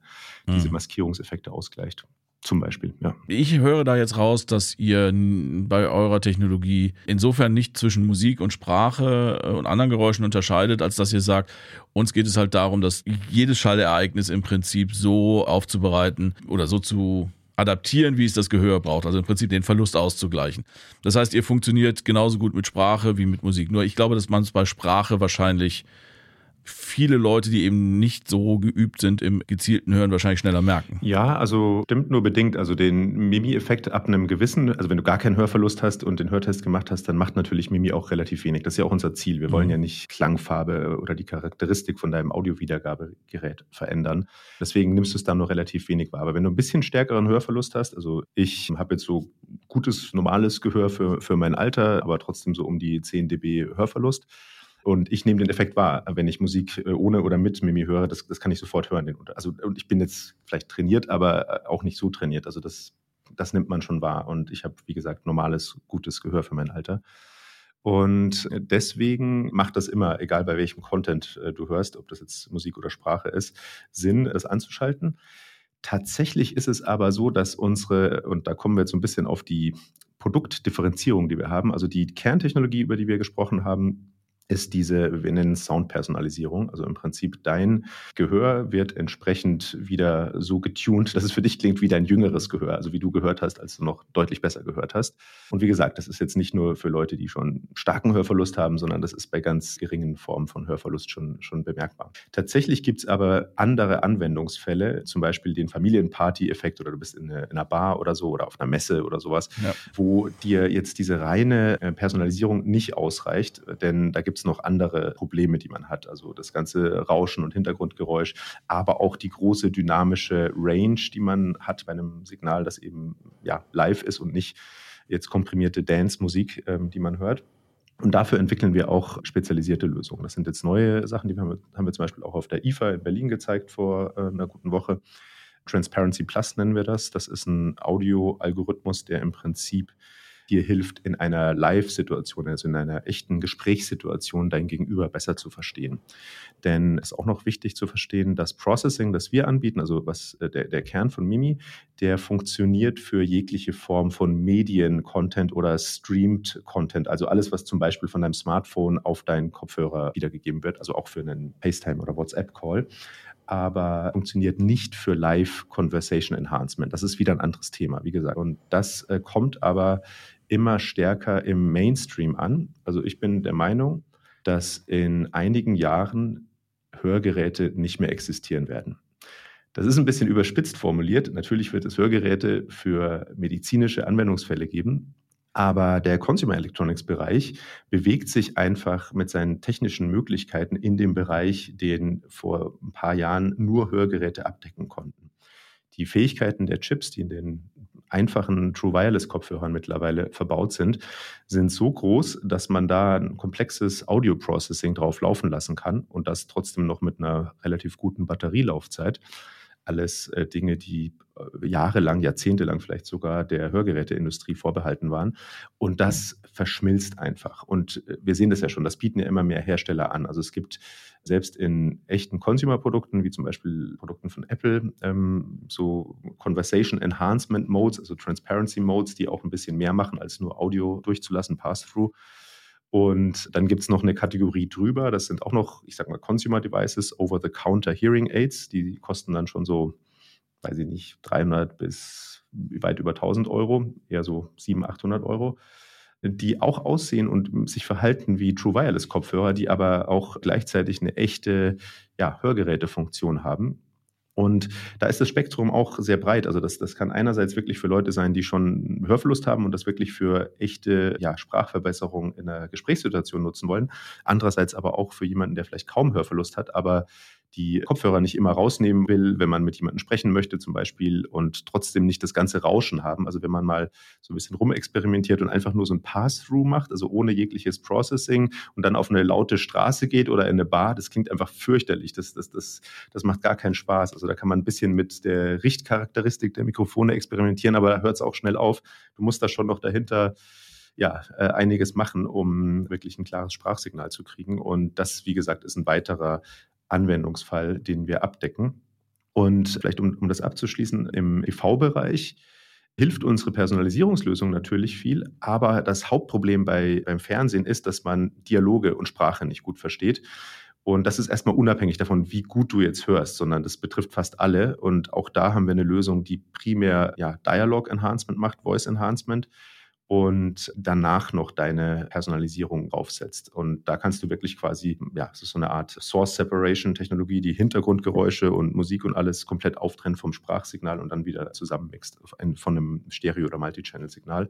mhm. diese Maskierungseffekte ausgleicht. Zum Beispiel, ja. Ich höre da jetzt raus, dass ihr bei eurer Technologie insofern nicht zwischen Musik und Sprache äh, und anderen Geräuschen unterscheidet, als dass ihr sagt, uns geht es halt darum, dass jedes Schallereignis im Prinzip so aufzubereiten oder so zu adaptieren, wie es das Gehör braucht. Also im Prinzip den Verlust auszugleichen. Das heißt, ihr funktioniert genauso gut mit Sprache wie mit Musik. Nur ich glaube, dass man es bei Sprache wahrscheinlich viele Leute, die eben nicht so geübt sind im gezielten Hören, wahrscheinlich schneller merken. Ja, also stimmt nur bedingt. Also den Mimi-Effekt ab einem gewissen, also wenn du gar keinen Hörverlust hast und den Hörtest gemacht hast, dann macht natürlich Mimi auch relativ wenig. Das ist ja auch unser Ziel. Wir wollen mhm. ja nicht Klangfarbe oder die Charakteristik von deinem Audiowiedergabegerät verändern. Deswegen nimmst du es dann nur relativ wenig wahr. Aber wenn du ein bisschen stärkeren Hörverlust hast, also ich habe jetzt so gutes, normales Gehör für, für mein Alter, aber trotzdem so um die 10 dB Hörverlust, und ich nehme den Effekt wahr, wenn ich Musik äh, ohne oder mit Mimi höre, das, das kann ich sofort hören. Also, und ich bin jetzt vielleicht trainiert, aber äh, auch nicht so trainiert. Also das, das nimmt man schon wahr. Und ich habe, wie gesagt, normales, gutes Gehör für mein Alter. Und deswegen macht das immer, egal bei welchem Content äh, du hörst, ob das jetzt Musik oder Sprache ist, Sinn, das anzuschalten. Tatsächlich ist es aber so, dass unsere, und da kommen wir jetzt so ein bisschen auf die Produktdifferenzierung, die wir haben, also die Kerntechnologie, über die wir gesprochen haben, ist diese, wir nennen es Soundpersonalisierung. Also im Prinzip dein Gehör wird entsprechend wieder so getuned, dass es für dich klingt wie dein jüngeres Gehör, also wie du gehört hast, als du noch deutlich besser gehört hast. Und wie gesagt, das ist jetzt nicht nur für Leute, die schon starken Hörverlust haben, sondern das ist bei ganz geringen Formen von Hörverlust schon, schon bemerkbar. Tatsächlich gibt es aber andere Anwendungsfälle, zum Beispiel den Familienparty-Effekt oder du bist in, eine, in, einer Bar oder so oder auf einer Messe oder sowas, ja. wo dir jetzt diese reine äh, Personalisierung nicht ausreicht, denn da gibt es es noch andere Probleme, die man hat. Also das ganze Rauschen und Hintergrundgeräusch, aber auch die große dynamische Range, die man hat bei einem Signal, das eben ja, live ist und nicht jetzt komprimierte Dance-Musik, ähm, die man hört. Und dafür entwickeln wir auch spezialisierte Lösungen. Das sind jetzt neue Sachen, die haben wir, haben wir zum Beispiel auch auf der IFA in Berlin gezeigt vor äh, einer guten Woche. Transparency Plus nennen wir das. Das ist ein Audio-Algorithmus, der im Prinzip dir hilft, in einer Live-Situation, also in einer echten Gesprächssituation, dein Gegenüber besser zu verstehen. Denn es ist auch noch wichtig zu verstehen, das Processing, das wir anbieten, also was äh, der, der Kern von Mimi, der funktioniert für jegliche Form von Medien-Content oder Streamed Content, also alles, was zum Beispiel von deinem Smartphone auf deinen Kopfhörer wiedergegeben wird, also auch für einen FaceTime oder WhatsApp-Call aber funktioniert nicht für Live Conversation Enhancement. Das ist wieder ein anderes Thema, wie gesagt. Und das äh, kommt aber immer stärker im Mainstream an. Also ich bin der Meinung, dass in einigen Jahren Hörgeräte nicht mehr existieren werden. Das ist ein bisschen überspitzt formuliert. Natürlich wird es Hörgeräte für medizinische Anwendungsfälle geben, aber der Consumer Electronics Bereich bewegt sich einfach mit seinen technischen Möglichkeiten in dem Bereich, den vor ein paar Jahren nur Hörgeräte abdecken konnten. Die Fähigkeiten der Chips, die in den einfachen True Wireless Kopfhörern mittlerweile verbaut sind, sind so groß, dass man da ein komplexes Audio Processing drauf laufen lassen kann und das trotzdem noch mit einer relativ guten Batterielaufzeit alles äh, Dinge, die äh, jahrelang, jahrzehntelang vielleicht sogar der Hörgeräteindustrie vorbehalten waren. Und das verschmilzt einfach. Und äh, wir sehen das ja schon, das bieten ja immer mehr Hersteller an. Also es gibt selbst in echten Consumer-Produkten, wie zum Beispiel Produkten von Apple, ähm, so Conversation Enhancement Modes, also Transparency Modes, die auch ein bisschen mehr machen, als nur Audio durchzulassen, Pass-Through. Und dann gibt es noch eine Kategorie drüber, das sind auch noch, ich sag mal, Consumer Devices, Over-the-Counter Hearing Aids, die kosten dann schon so, weiß ich nicht, 300 bis weit über 1000 Euro, eher so 700, 800 Euro, die auch aussehen und sich verhalten wie True Wireless Kopfhörer, die aber auch gleichzeitig eine echte ja, Hörgerätefunktion haben. Und da ist das Spektrum auch sehr breit. Also das, das kann einerseits wirklich für Leute sein, die schon Hörverlust haben und das wirklich für echte ja, Sprachverbesserung in einer Gesprächssituation nutzen wollen. Andererseits aber auch für jemanden, der vielleicht kaum Hörverlust hat, aber die Kopfhörer nicht immer rausnehmen will, wenn man mit jemandem sprechen möchte zum Beispiel und trotzdem nicht das ganze Rauschen haben. Also wenn man mal so ein bisschen rumexperimentiert und einfach nur so ein Pass-Through macht, also ohne jegliches Processing und dann auf eine laute Straße geht oder in eine Bar, das klingt einfach fürchterlich. Das, das, das, das macht gar keinen Spaß. Also da kann man ein bisschen mit der Richtcharakteristik der Mikrofone experimentieren, aber da hört es auch schnell auf. Du musst da schon noch dahinter ja, äh, einiges machen, um wirklich ein klares Sprachsignal zu kriegen. Und das, wie gesagt, ist ein weiterer Anwendungsfall, den wir abdecken. Und vielleicht, um, um das abzuschließen, im EV-Bereich hilft unsere Personalisierungslösung natürlich viel, aber das Hauptproblem bei, beim Fernsehen ist, dass man Dialoge und Sprache nicht gut versteht. Und das ist erstmal unabhängig davon, wie gut du jetzt hörst, sondern das betrifft fast alle. Und auch da haben wir eine Lösung, die primär ja, Dialog Enhancement macht, Voice Enhancement und danach noch deine Personalisierung aufsetzt. Und da kannst du wirklich quasi, ja, es ist so eine Art Source Separation Technologie, die Hintergrundgeräusche und Musik und alles komplett auftrennt vom Sprachsignal und dann wieder zusammenmixt von einem Stereo- oder Multichannel-Signal.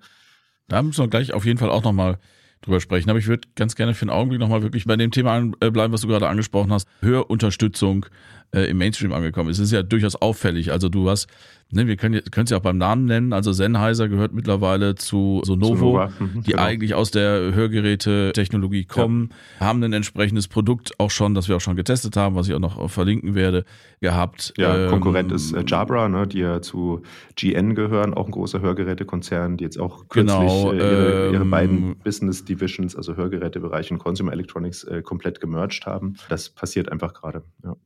Da müssen wir gleich auf jeden Fall auch nochmal drüber sprechen. Aber ich würde ganz gerne für einen Augenblick nochmal wirklich bei dem Thema äh, bleiben, was du gerade angesprochen hast. Hörunterstützung äh, im Mainstream angekommen. Es ist ja durchaus auffällig. Also du hast ne, wir können es ja auch beim Namen nennen. Also Sennheiser gehört mittlerweile zu Sonovo, mhm, die genau. eigentlich aus der Hörgeräte-Technologie kommen, ja. haben ein entsprechendes Produkt auch schon, das wir auch schon getestet haben, was ich auch noch verlinken werde, gehabt. Ja, ähm, Konkurrent ist äh, Jabra, ne, die ja zu GN gehören, auch ein großer Hörgerätekonzern, die jetzt auch kürzlich genau, äh, ihre, ihre, beiden ähm, Business Divisions, also Hörgerätebereich und Consumer Electronics, äh, komplett gemerged haben. Das passiert einfach gerade. Ja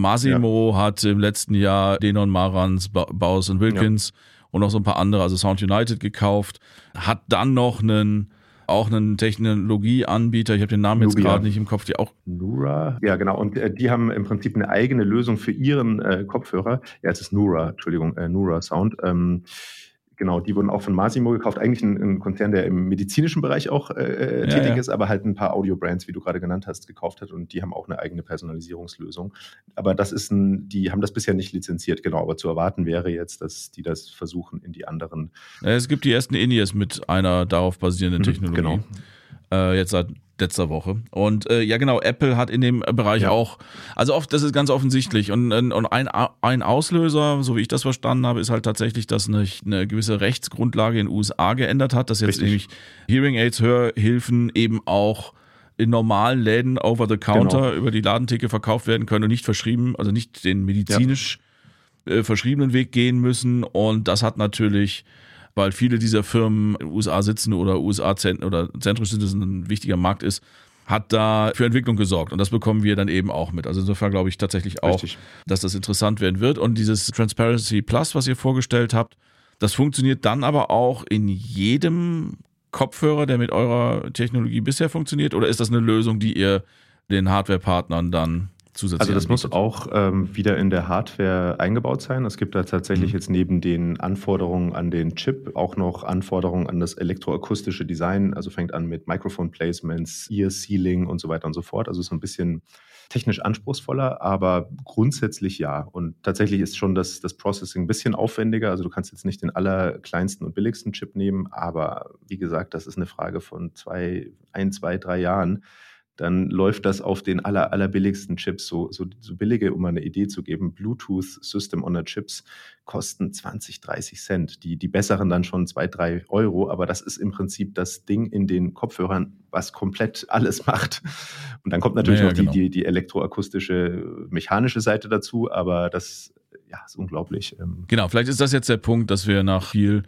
Massimo ja. hat im letzten Jahr Denon Marans, Baus und Wilkins ja. und noch so ein paar andere, also Sound United gekauft, hat dann noch einen auch einen Technologieanbieter, ich habe den Namen jetzt gerade nicht im Kopf, die auch. Nura, ja genau, und äh, die haben im Prinzip eine eigene Lösung für ihren äh, Kopfhörer. Ja, es ist Nura, Entschuldigung, äh, Nura Sound. Ähm, Genau, die wurden auch von Masimo gekauft. Eigentlich ein, ein Konzern, der im medizinischen Bereich auch äh, äh ja, tätig ja. ist, aber halt ein paar Audio-Brands, wie du gerade genannt hast, gekauft hat und die haben auch eine eigene Personalisierungslösung. Aber das ist ein, die haben das bisher nicht lizenziert, genau. Aber zu erwarten wäre jetzt, dass die das versuchen in die anderen. Es gibt die ersten Indies mit einer darauf basierenden mhm, Technologie. Genau. Äh, jetzt seit letzter Woche. Und äh, ja, genau, Apple hat in dem Bereich ja. auch, also oft, das ist ganz offensichtlich. Und, und ein, ein Auslöser, so wie ich das verstanden habe, ist halt tatsächlich, dass eine, eine gewisse Rechtsgrundlage in den USA geändert hat, dass jetzt Richtig. nämlich Hearing Aids, Hörhilfen eben auch in normalen Läden over the counter genau. über die Ladentheke verkauft werden können und nicht verschrieben, also nicht den medizinisch ja. äh, verschriebenen Weg gehen müssen. Und das hat natürlich weil viele dieser Firmen in den USA sitzen oder USA oder zentrisch sind, das ein wichtiger Markt ist, hat da für Entwicklung gesorgt. Und das bekommen wir dann eben auch mit. Also insofern glaube ich tatsächlich auch, Richtig. dass das interessant werden wird. Und dieses Transparency Plus, was ihr vorgestellt habt, das funktioniert dann aber auch in jedem Kopfhörer, der mit eurer Technologie bisher funktioniert? Oder ist das eine Lösung, die ihr den Hardware-Partnern dann Also das muss auch ähm, wieder in der Hardware eingebaut sein. Es gibt da tatsächlich mhm. jetzt neben den Anforderungen an den Chip auch noch Anforderungen an das elektroakustische Design. Also fängt an mit Microphone Placements, Ear Sealing und so weiter und so fort. Also so ein bisschen technisch anspruchsvoller, aber grundsätzlich ja. Und tatsächlich ist schon das, das Processing ein bisschen aufwendiger. Also du kannst jetzt nicht den allerkleinsten und billigsten Chip nehmen, aber wie gesagt, das ist eine Frage von zwei, ein, zwei, drei Jahren dann läuft das auf den aller, allerbilligsten Chips. So, so, so billige, um mal eine Idee zu geben, Bluetooth System on a Chips kosten 20, 30 Cent. Die, die besseren dann schon 2, 3 Euro, aber das ist im Prinzip das Ding in den Kopfhörern, was komplett alles macht. Und dann kommt natürlich ja, ja, noch genau. die, die, die elektroakustische, mechanische Seite dazu, aber das ja, ist unglaublich. Ähm. Genau, vielleicht ist das jetzt der Punkt, dass wir nach viel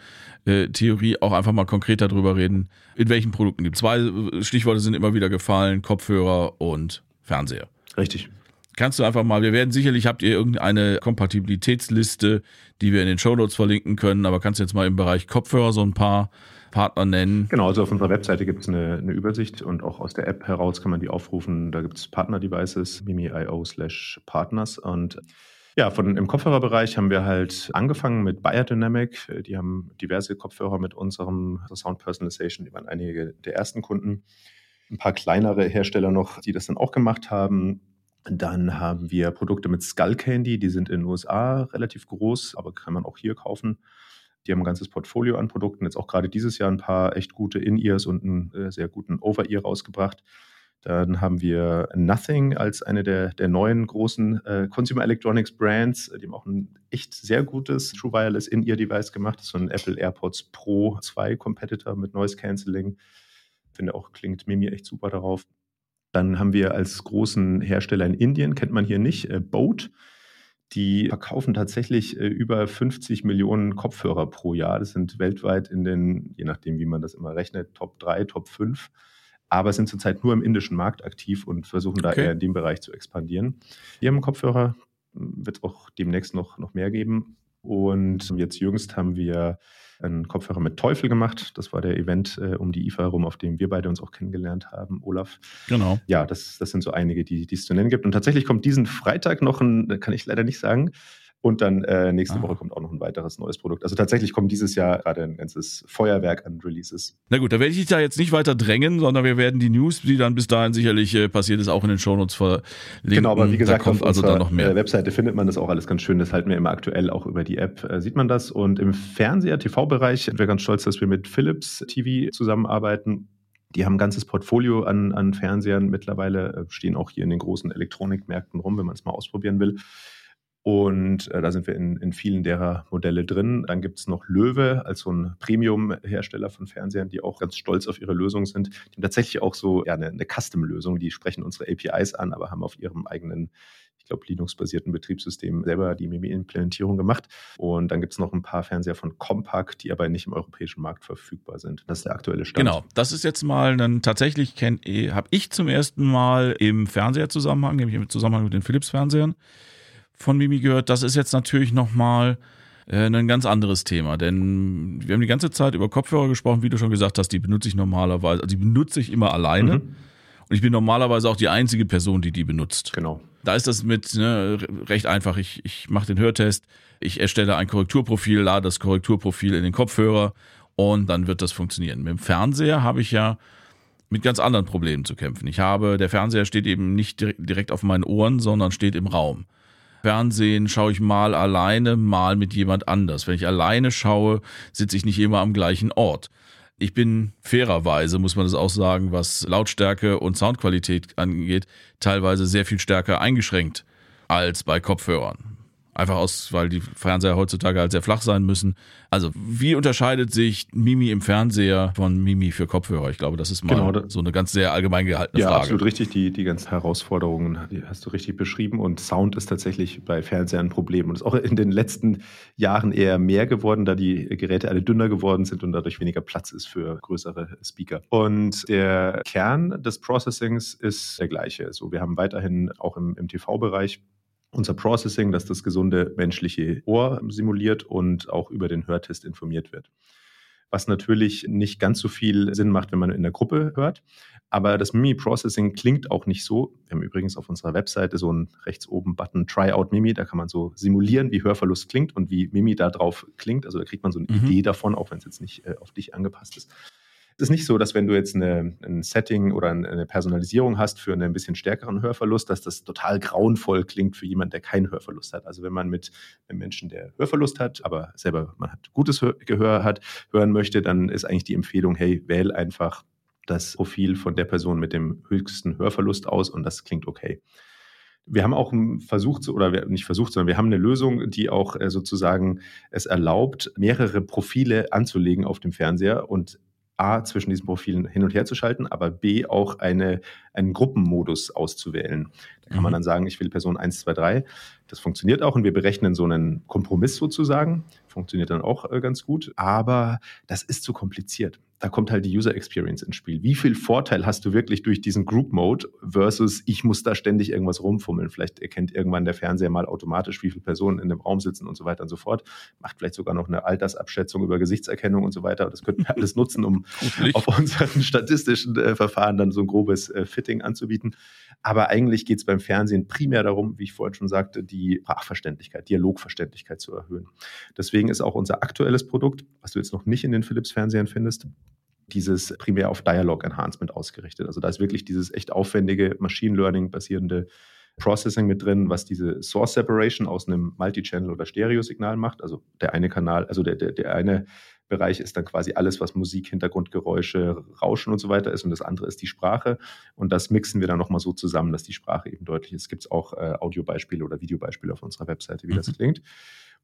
äh, Theorie auch einfach mal konkreter darüber reden, in welchen Produkten gibt. Zwei äh, Stichworte sind immer wieder gefallen, Kopfhörer und Fernseher. Richtig. Kannst du einfach mal, wir werden sicherlich, habt ihr irgendeine Kompatibilitätsliste, die wir in den Shownotes verlinken können, aber kannst du jetzt mal im Bereich Kopfhörer so ein paar Partner nennen? Genau, also auf unserer Webseite gibt es eine, eine, Übersicht und auch aus der App heraus kann man die aufrufen. Da gibt es Partner-Devices, mimi.io slash Partners und ja, von, im Kopfhörerbereich haben wir halt angefangen mit Biodynamic. Die haben diverse Kopfhörer mit unserem Sound Personalization. Die waren einige der ersten Kunden. Ein paar kleinere Hersteller noch, die das dann auch gemacht haben. Dann haben wir Produkte mit Skull Candy, die sind in den USA relativ groß, aber kann man auch hier kaufen. Die haben ein ganzes Portfolio an Produkten, jetzt auch gerade dieses Jahr ein paar echt gute In-Ears und einen äh, sehr guten Over-Ear rausgebracht. Dann haben wir Nothing als eine der, der neuen großen äh, Consumer Electronics Brands. Die haben auch ein echt sehr gutes True Wireless In-Ear-Device gemacht. Das ist so ein Apple AirPods Pro 2 Competitor mit Noise Cancelling. Finde auch, klingt Mimi echt super darauf. Dann haben wir als großen Hersteller in Indien, kennt man hier nicht, äh, Boat. Die verkaufen tatsächlich äh, über 50 Millionen Kopfhörer pro Jahr. Das sind weltweit in den, je nachdem, wie man das immer rechnet, Top 3, Top 5 aber sind zurzeit nur im indischen Markt aktiv und versuchen da okay. eher in dem Bereich zu expandieren. Wir haben Kopfhörer, wird es auch demnächst noch, noch mehr geben. Und jetzt jüngst haben wir einen Kopfhörer mit Teufel gemacht. Das war der Event äh, um die IFA herum, auf dem wir beide uns auch kennengelernt haben, Olaf. Genau. Ja, das, das sind so einige, die, die es zu nennen gibt. Und tatsächlich kommt diesen Freitag noch ein, kann ich leider nicht sagen, und dann äh, nächste ah. Woche kommt auch noch ein weiteres neues Produkt. Also tatsächlich kommt dieses Jahr gerade ein ganzes Feuerwerk an Releases. Na gut, da werde ich dich da jetzt nicht weiter drängen, sondern wir werden die News, die dann bis dahin sicherlich äh, passiert ist, auch in den Shownotes verlinken. Genau, aber wie gesagt, da kommt auf also da noch mehr. Webseite findet man das auch alles ganz schön. Das halten wir immer aktuell auch über die App, äh, sieht man das. Und im Fernseher, TV-Bereich sind wir ganz stolz, dass wir mit Philips TV zusammenarbeiten. Die haben ein ganzes Portfolio an, an Fernsehern mittlerweile, äh, stehen auch hier in den großen Elektronikmärkten rum, wenn man es mal ausprobieren will. Und äh, da sind wir in, in vielen derer Modelle drin. Dann gibt es noch Löwe als so ein Premium-Hersteller von Fernsehern, die auch ganz stolz auf ihre Lösung sind. Die haben tatsächlich auch so ja, eine, eine Custom-Lösung. Die sprechen unsere APIs an, aber haben auf ihrem eigenen, ich glaube, Linux-basierten Betriebssystem selber die Mimi-Implementierung gemacht. Und dann gibt es noch ein paar Fernseher von Compaq, die aber nicht im europäischen Markt verfügbar sind. Das ist der aktuelle Stand. Genau, das ist jetzt mal dann tatsächlich, habe ich zum ersten Mal im Fernseher-Zusammenhang, nämlich im Zusammenhang mit den Philips-Fernsehern, von Mimi gehört. Das ist jetzt natürlich nochmal äh, ein ganz anderes Thema, denn wir haben die ganze Zeit über Kopfhörer gesprochen, wie du schon gesagt hast, die benutze ich normalerweise, also die benutze ich immer alleine. Mhm. Und ich bin normalerweise auch die einzige Person, die die benutzt. Genau. Da ist das mit ne, recht einfach. Ich, ich mache den Hörtest, ich erstelle ein Korrekturprofil, lade das Korrekturprofil in den Kopfhörer und dann wird das funktionieren. Mit dem Fernseher habe ich ja mit ganz anderen Problemen zu kämpfen. Ich habe, der Fernseher steht eben nicht direkt auf meinen Ohren, sondern steht im Raum. Fernsehen schaue ich mal alleine, mal mit jemand anders. Wenn ich alleine schaue, sitze ich nicht immer am gleichen Ort. Ich bin fairerweise, muss man das auch sagen, was Lautstärke und Soundqualität angeht, teilweise sehr viel stärker eingeschränkt als bei Kopfhörern. Einfach aus, weil die Fernseher heutzutage halt sehr flach sein müssen. Also, wie unterscheidet sich Mimi im Fernseher von Mimi für Kopfhörer? Ich glaube, das ist mal genau, so eine ganz sehr allgemein gehaltene ja, Frage. Ja, absolut richtig. Die, die ganzen Herausforderungen die hast du richtig beschrieben. Und Sound ist tatsächlich bei Fernsehern ein Problem. Und ist auch in den letzten Jahren eher mehr geworden, da die Geräte alle dünner geworden sind und dadurch weniger Platz ist für größere Speaker. Und der Kern des Processings ist der gleiche. So, wir haben weiterhin auch im, im TV-Bereich unser Processing, das das gesunde menschliche Ohr simuliert und auch über den Hörtest informiert wird. Was natürlich nicht ganz so viel Sinn macht, wenn man in der Gruppe hört. Aber das Mimi-Processing klingt auch nicht so. Wir haben übrigens auf unserer Webseite so einen rechts oben Button Try Out Mimi. Da kann man so simulieren, wie Hörverlust klingt und wie Mimi da drauf klingt. Also da kriegt man so eine mhm. Idee davon, auch wenn es jetzt nicht äh, auf dich angepasst ist. Es ist nicht so, dass wenn du jetzt eine, ein Setting oder eine Personalisierung hast für einen ein bisschen stärkeren Hörverlust, dass das total grauenvoll klingt für jemanden, der keinen Hörverlust hat. Also wenn man mit einem Menschen, der Hörverlust hat, aber selber man hat gutes Gehör hat, hören möchte, dann ist eigentlich die Empfehlung, hey, wähl einfach das Profil von der Person mit dem höchsten Hörverlust aus und das klingt okay. Wir haben auch versucht, oder nicht versucht, sondern wir haben eine Lösung, die auch äh, sozusagen es erlaubt, mehrere Profile anzulegen auf dem Fernseher und A, zwischen diesen Profilen hin und her zu schalten, aber B, auch eine, einen Gruppenmodus auszuwählen. Da kann man mhm. dann sagen, ich will Person 1, 2, 3. Das funktioniert auch und wir berechnen so einen Kompromiss sozusagen. Funktioniert dann auch äh, ganz gut. Aber das ist zu kompliziert da kommt halt die User Experience ins Spiel. Wie viel Vorteil hast du wirklich durch diesen Group Mode versus ich muss da ständig irgendwas rumfummeln? Vielleicht erkennt irgendwann der Fernseher mal automatisch, wie viele Personen in dem Raum sitzen und so weiter und so fort. Macht vielleicht sogar noch eine Altersabschätzung über Gesichtserkennung und so weiter. Das könnten wir alles nutzen, um auf unseren statistischen äh, Verfahren dann so ein grobes äh, Fitting anzubieten. Aber eigentlich geht es beim Fernsehen primär darum, wie ich vorhin schon sagte, die Sprachverständlichkeit, Dialogverständlichkeit zu erhöhen. Deswegen ist auch unser aktuelles Produkt, was du jetzt noch nicht in den Philips-Fernsehern findest, dieses primär auf Dialog Enhancement ausgerichtet. Also da ist wirklich dieses echt aufwendige Machine Learning basierende Processing mit drin, was diese Source Separation aus einem Multi-Channel oder Stereo-Signal macht. Also der eine Kanal, also der, der, der eine Bereich ist dann quasi alles, was Musik, Hintergrundgeräusche, Rauschen und so weiter ist. Und das andere ist die Sprache. Und das mixen wir dann nochmal so zusammen, dass die Sprache eben deutlich ist. Es gibt auch äh, Audiobeispiele oder Videobeispiele auf unserer Webseite, wie mhm. das klingt.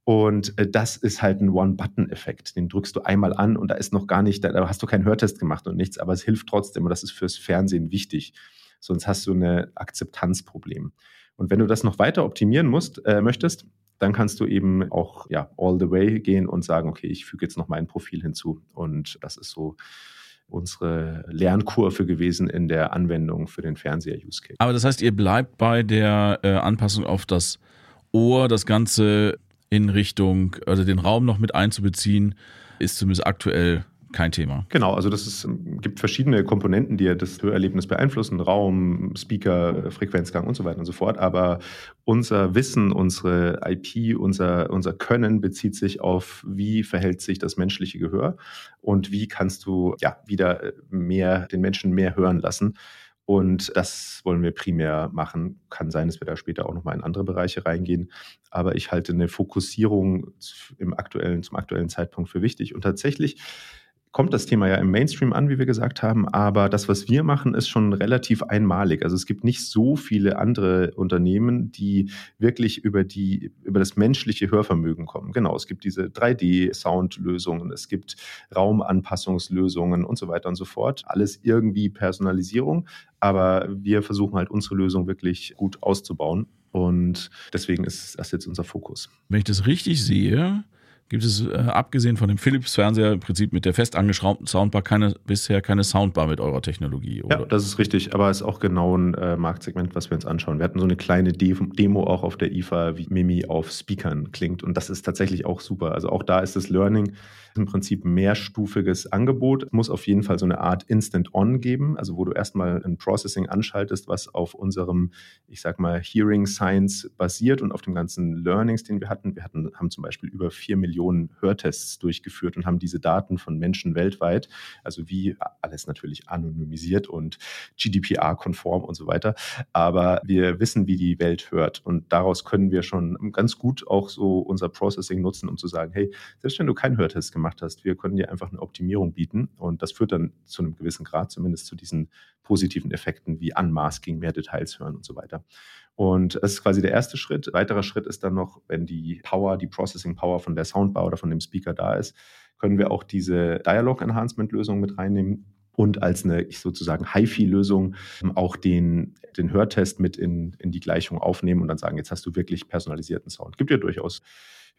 Und äh, das ist halt ein One-Button-Effekt. Den drückst du einmal an und da ist noch gar nicht, da hast du keinen Hörtest gemacht und nichts, aber es hilft trotzdem und das ist fürs Fernsehen wichtig. Sonst hast du ein Akzeptanzproblem. Und wenn du das noch weiter optimieren musst, äh, möchtest, dann kannst du eben auch ja, all the way gehen und sagen, okay, ich füge jetzt noch mein Profil hinzu. Und das ist so unsere Lernkurve gewesen in der Anwendung für den Fernseher-Use-Case. Aber das heißt, ihr bleibt bei der äh, Anpassung auf das Ohr, das Ganze in Richtung, also den Raum noch mit einzubeziehen, ist zumindest aktuell kein Thema. Genau, also das ist, gibt verschiedene Komponenten, die das Hörerlebnis beeinflussen, Raum, Speaker, Frequenzgang und so weiter und so fort. Aber unser Wissen, unsere IP, unser, unser Können bezieht sich auf, wie verhält sich das menschliche Gehör und wie kannst du ja wieder mehr, den Menschen mehr hören lassen. Und das wollen wir primär machen. Kann sein, dass wir da später auch nochmal in andere Bereiche reingehen. Aber ich halte eine Fokussierung im aktuellen, zum aktuellen Zeitpunkt für wichtig. Und tatsächlich kommt das Thema ja im Mainstream an, wie wir gesagt haben, aber das, was wir machen, ist schon relativ einmalig. Also es gibt nicht so viele andere Unternehmen, die wirklich über die, über das menschliche Hörvermögen kommen. Genau, es gibt diese 3D-Sound-Lösungen, es gibt Raumanpassungslösungen und so weiter und so fort. Alles irgendwie Personalisierung, aber wir versuchen halt unsere Lösung wirklich gut auszubauen. Und deswegen ist das jetzt unser Fokus. Wenn ich das richtig sehe, gibt es äh, abgesehen von dem Philips-Fernseher im Prinzip mit der fest angeschraubten Soundbar keine, bisher keine Soundbar mit eurer Technologie, oder? Ja, das ist richtig, aber es ist auch genau ein äh, Marktsegment, was wir uns anschauen. Wir hatten so eine kleine De Demo auch auf der IFA, wie Mimi auf Speakern klingt und das ist tatsächlich auch super. Also auch da ist das Learning im Prinzip mehrstufiges Angebot. Es muss auf jeden Fall so eine Art Instant-On geben, also wo du erstmal ein Processing anschaltest, was auf unserem, ich sag mal, Hearing Science basiert und auf dem ganzen Learnings, den wir hatten. Wir hatten, haben zum Beispiel über vier Millionen Hörtests durchgeführt und haben diese Daten von Menschen weltweit, also wie alles natürlich anonymisiert und GDPR-konform und so weiter. Aber wir wissen, wie die Welt hört und daraus können wir schon ganz gut auch so unser Processing nutzen, um zu sagen, hey, selbst wenn du keinen Hörtest gemacht gemacht hast. Wir können dir einfach eine Optimierung bieten und das führt dann zu einem gewissen Grad zumindest zu diesen positiven Effekten wie Unmasking, mehr Details hören und so weiter. Und das ist quasi der erste Schritt. Weiterer Schritt ist dann noch, wenn die Power, die Processing Power von der Soundbar oder von dem Speaker da ist, können wir auch diese Dialog Enhancement Lösung mit reinnehmen und als eine ich sozusagen HiFi-Lösung auch den, den Hörtest mit in, in die Gleichung aufnehmen und dann sagen, jetzt hast du wirklich personalisierten Sound. Gibt ja durchaus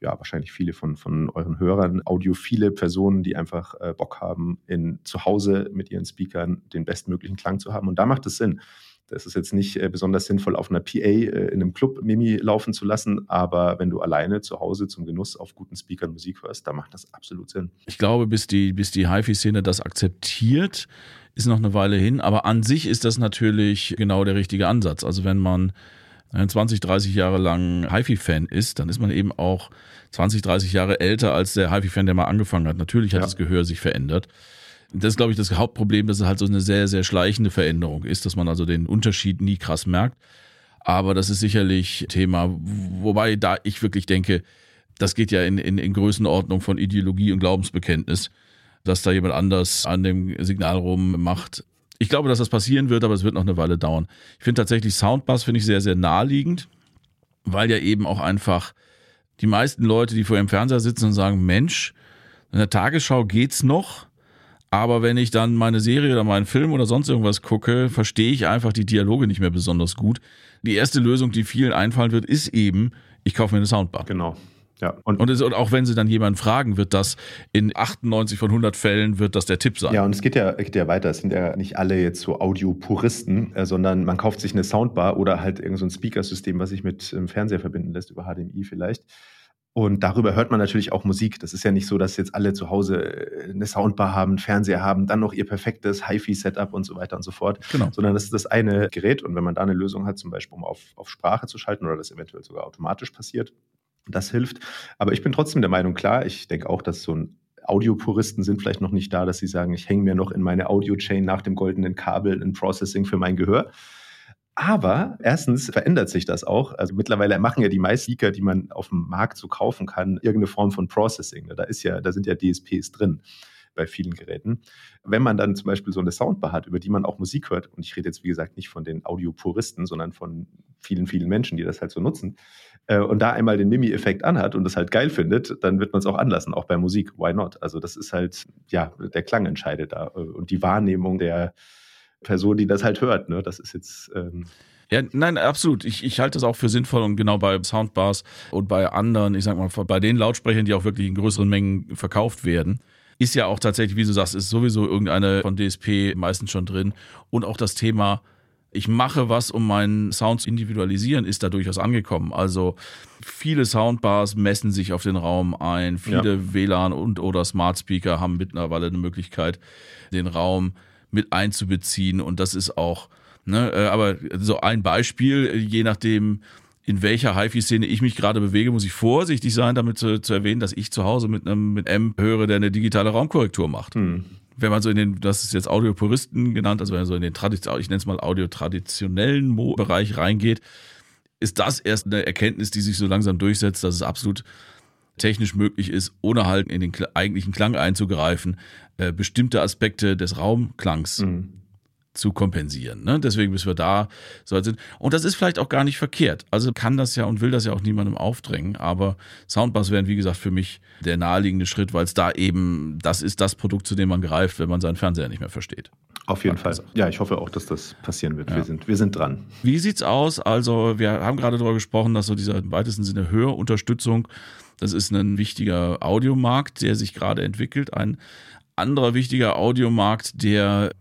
ja, wahrscheinlich viele von, von euren Hörern, audiophile Personen, die einfach äh, Bock haben, in, zu Hause mit ihren Speakern den bestmöglichen Klang zu haben. Und da macht es Sinn. Das ist jetzt nicht äh, besonders sinnvoll, auf einer PA äh, in einem Club Mimi laufen zu lassen, aber wenn du alleine zu Hause zum Genuss auf guten Speakern Musik hörst, da macht das absolut Sinn. Ich glaube, bis die, bis die HiFi-Szene das akzeptiert, ist noch eine Weile hin, aber an sich ist das natürlich genau der richtige Ansatz. Also wenn man 20, 30 Jahre lang HiFi-Fan ist, dann ist man eben auch 20, 30 Jahre älter als der HiFi-Fan, der mal angefangen hat. Natürlich hat ja. das Gehör sich verändert. Das ist, glaube ich, das Hauptproblem, dass es halt so eine sehr, sehr schleichende Veränderung ist, dass man also den Unterschied nie krass merkt. Aber das ist sicherlich Thema, wobei da ich wirklich denke, das geht ja in, in, in Größenordnung von Ideologie und Glaubensbekenntnis, dass da jemand anders an dem Signal rummacht, ich glaube, dass das passieren wird, aber es wird noch eine Weile dauern. Ich finde tatsächlich Soundbass finde ich sehr, sehr naheliegend, weil ja eben auch einfach die meisten Leute, die vor ihrem Fernseher sitzen und sagen, Mensch, in der Tagesschau geht's noch, aber wenn ich dann meine Serie oder meinen Film oder sonst irgendwas gucke, verstehe ich einfach die Dialoge nicht mehr besonders gut. Die erste Lösung, die vielen einfallen wird, ist eben, ich kaufe mir eine Soundbar. Genau. Ja. Und, und, es, und, auch wenn sie dann jemanden fragen, wird das in 98 von 100 Fällen wird das der Tipp sein. Ja, und es geht ja, geht ja weiter. Es sind ja nicht alle jetzt so Audiopuristen, äh, sondern man kauft sich eine Soundbar oder halt irgendein so Speakersystem, was sich mit dem Fernseher verbinden lässt, über HDMI vielleicht. Und darüber hört man natürlich auch Musik. Das ist ja nicht so, dass jetzt alle zu Hause äh, eine Soundbar haben, einen Fernseher haben, dann noch ihr perfektes HiFi-Setup und so weiter und so fort. Genau. Sondern das ist das eine Gerät. Und wenn man da eine Lösung hat, zum Beispiel um auf, auf Sprache zu schalten oder das eventuell sogar automatisch passiert, das hilft. Aber ich bin trotzdem der Meinung, klar, ich denke auch, dass so ein Audiopuristen sind vielleicht noch nicht da, dass sie sagen, ich hänge mir noch in meine Audio-Chain nach dem goldenen Kabel ein Processing für mein Gehör. Aber erstens verändert sich das auch. Also mittlerweile machen ja die meisten Speaker, die man auf dem Markt so kaufen kann, irgendeine Form von Processing. Da ist ja, da sind ja DSPs drin bei vielen Geräten. Wenn man dann zum Beispiel so eine Soundbar hat, über die man auch Musik hört, und ich rede jetzt wie gesagt nicht von den Audiopuristen, sondern von vielen, vielen Menschen, die das halt so nutzen, äh, und da einmal den Mimi-Effekt anhat und das halt geil findet, dann wird man es auch anlassen, auch bei Musik. Why not? Also das ist halt, ja, der Klang entscheidet da äh, und die Wahrnehmung der Person, die das halt hört. Ne? Das ist jetzt. Ähm ja, nein, absolut. Ich, ich halte das auch für sinnvoll und genau bei Soundbars und bei anderen, ich sag mal, bei den Lautsprechern, die auch wirklich in größeren Mengen verkauft werden, ist ja auch tatsächlich, wie du sagst, ist sowieso irgendeine von DSP meistens schon drin. Und auch das Thema ich mache was, um meinen Sound zu individualisieren, ist da durchaus angekommen. Also viele Soundbars messen sich auf den Raum ein, viele ja. WLAN und oder Smart Speaker haben mittlerweile eine Möglichkeit, den Raum mit einzubeziehen und das ist auch, ne, äh, aber so ein Beispiel, je nachdem, in welcher HiFi-Szene ich mich gerade bewege, muss ich vorsichtig sein, damit zu, zu, erwähnen, dass ich zu Hause mit einem mit M höre, der eine digitale Raumkorrektur macht. Hm wenn man so in den, das ist jetzt Audiopuristen genannt, also wenn man so in den Tradition, ich nenne es mal Audio-traditionellen Bereich reingeht, ist das erst eine Erkenntnis, die sich so langsam durchsetzt, dass es absolut technisch möglich ist, ohne halt in den eigentlichen Klang einzugreifen, äh, bestimmte Aspekte des Raumklangs mhm zu kompensieren. Ne? Deswegen müssen wir da so sind. Und das ist vielleicht auch gar nicht verkehrt. Also kann das ja und will das ja auch niemandem aufdrängen. Aber Soundbars wären, wie gesagt, für mich der naheliegende Schritt, weil es da eben, das ist das Produkt, zu dem man greift, wenn man seinen Fernseher nicht mehr versteht. Auf jeden Fall. Gesagt. Ja, ich hoffe auch, dass das passieren wird. Ja. Wir, sind, wir sind dran. Wie sieht's aus? Also, wir haben gerade darüber gesprochen, dass so dieser im weitesten Sinne Hörunterstützung Das ist ein wichtiger Audiomarkt, der sich gerade entwickelt. Ein anderer wichtiger Audiomarkt, der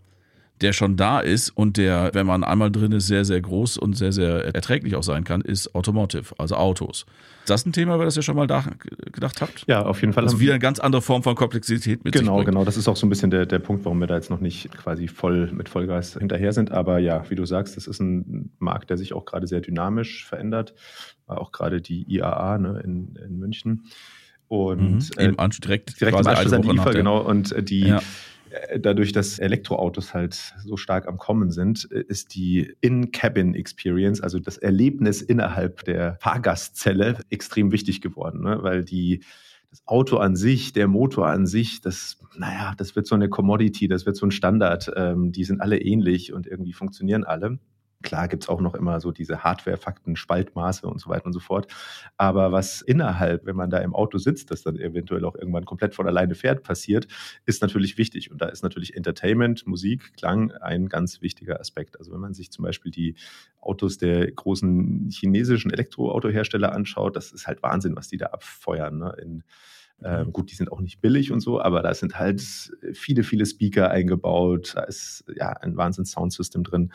der schon da ist und der, wenn man einmal drin ist, sehr, sehr groß und sehr, sehr erträglich auch sein kann, ist Automotive, also Autos. Ist das ein Thema, über das ihr schon mal da gedacht habt? Ja, auf jeden Fall. Also wieder eine ganz andere Form von Komplexität mit Genau, genau. Das ist auch so ein bisschen der, der Punkt, warum wir da jetzt noch nicht quasi voll mit Vollgas hinterher sind. Aber ja, wie du sagst, das ist ein Markt, der sich auch gerade sehr dynamisch verändert. Auch gerade die IAA ne, in, in München. Und mhm, äh, direkt, direkt im Anschluss an die IFA, genau. Und äh, die ja äh, dadurch, dass Elektroautos halt so stark am Kommen sind, äh, ist die In-Cabin-Experience, also das Erlebnis innerhalb der Fahrgastzelle, extrem wichtig geworden, ne? weil die das Auto an sich, der Motor an sich, das, naja, das wird so eine Commodity, das wird so ein Standard. Ähm, die sind alle ähnlich und irgendwie funktionieren alle. Klar gibt es auch noch immer so diese Hardware-Fakten, Spaltmaße und so weiter und so fort. Aber was innerhalb, wenn man da im Auto sitzt, das dann eventuell auch irgendwann komplett von alleine fährt, passiert, ist natürlich wichtig. Und da ist natürlich Entertainment, Musik, Klang ein ganz wichtiger Aspekt. Also wenn man sich zum Beispiel die Autos der großen chinesischen Elektroautohersteller anschaut, das ist halt Wahnsinn, was die da abfeuern. Ne? In, ähm, gut, die sind auch nicht billig und so, aber da sind halt viele, viele Speaker eingebaut. Da ist ja ein Wahnsinn-Soundsystem drin.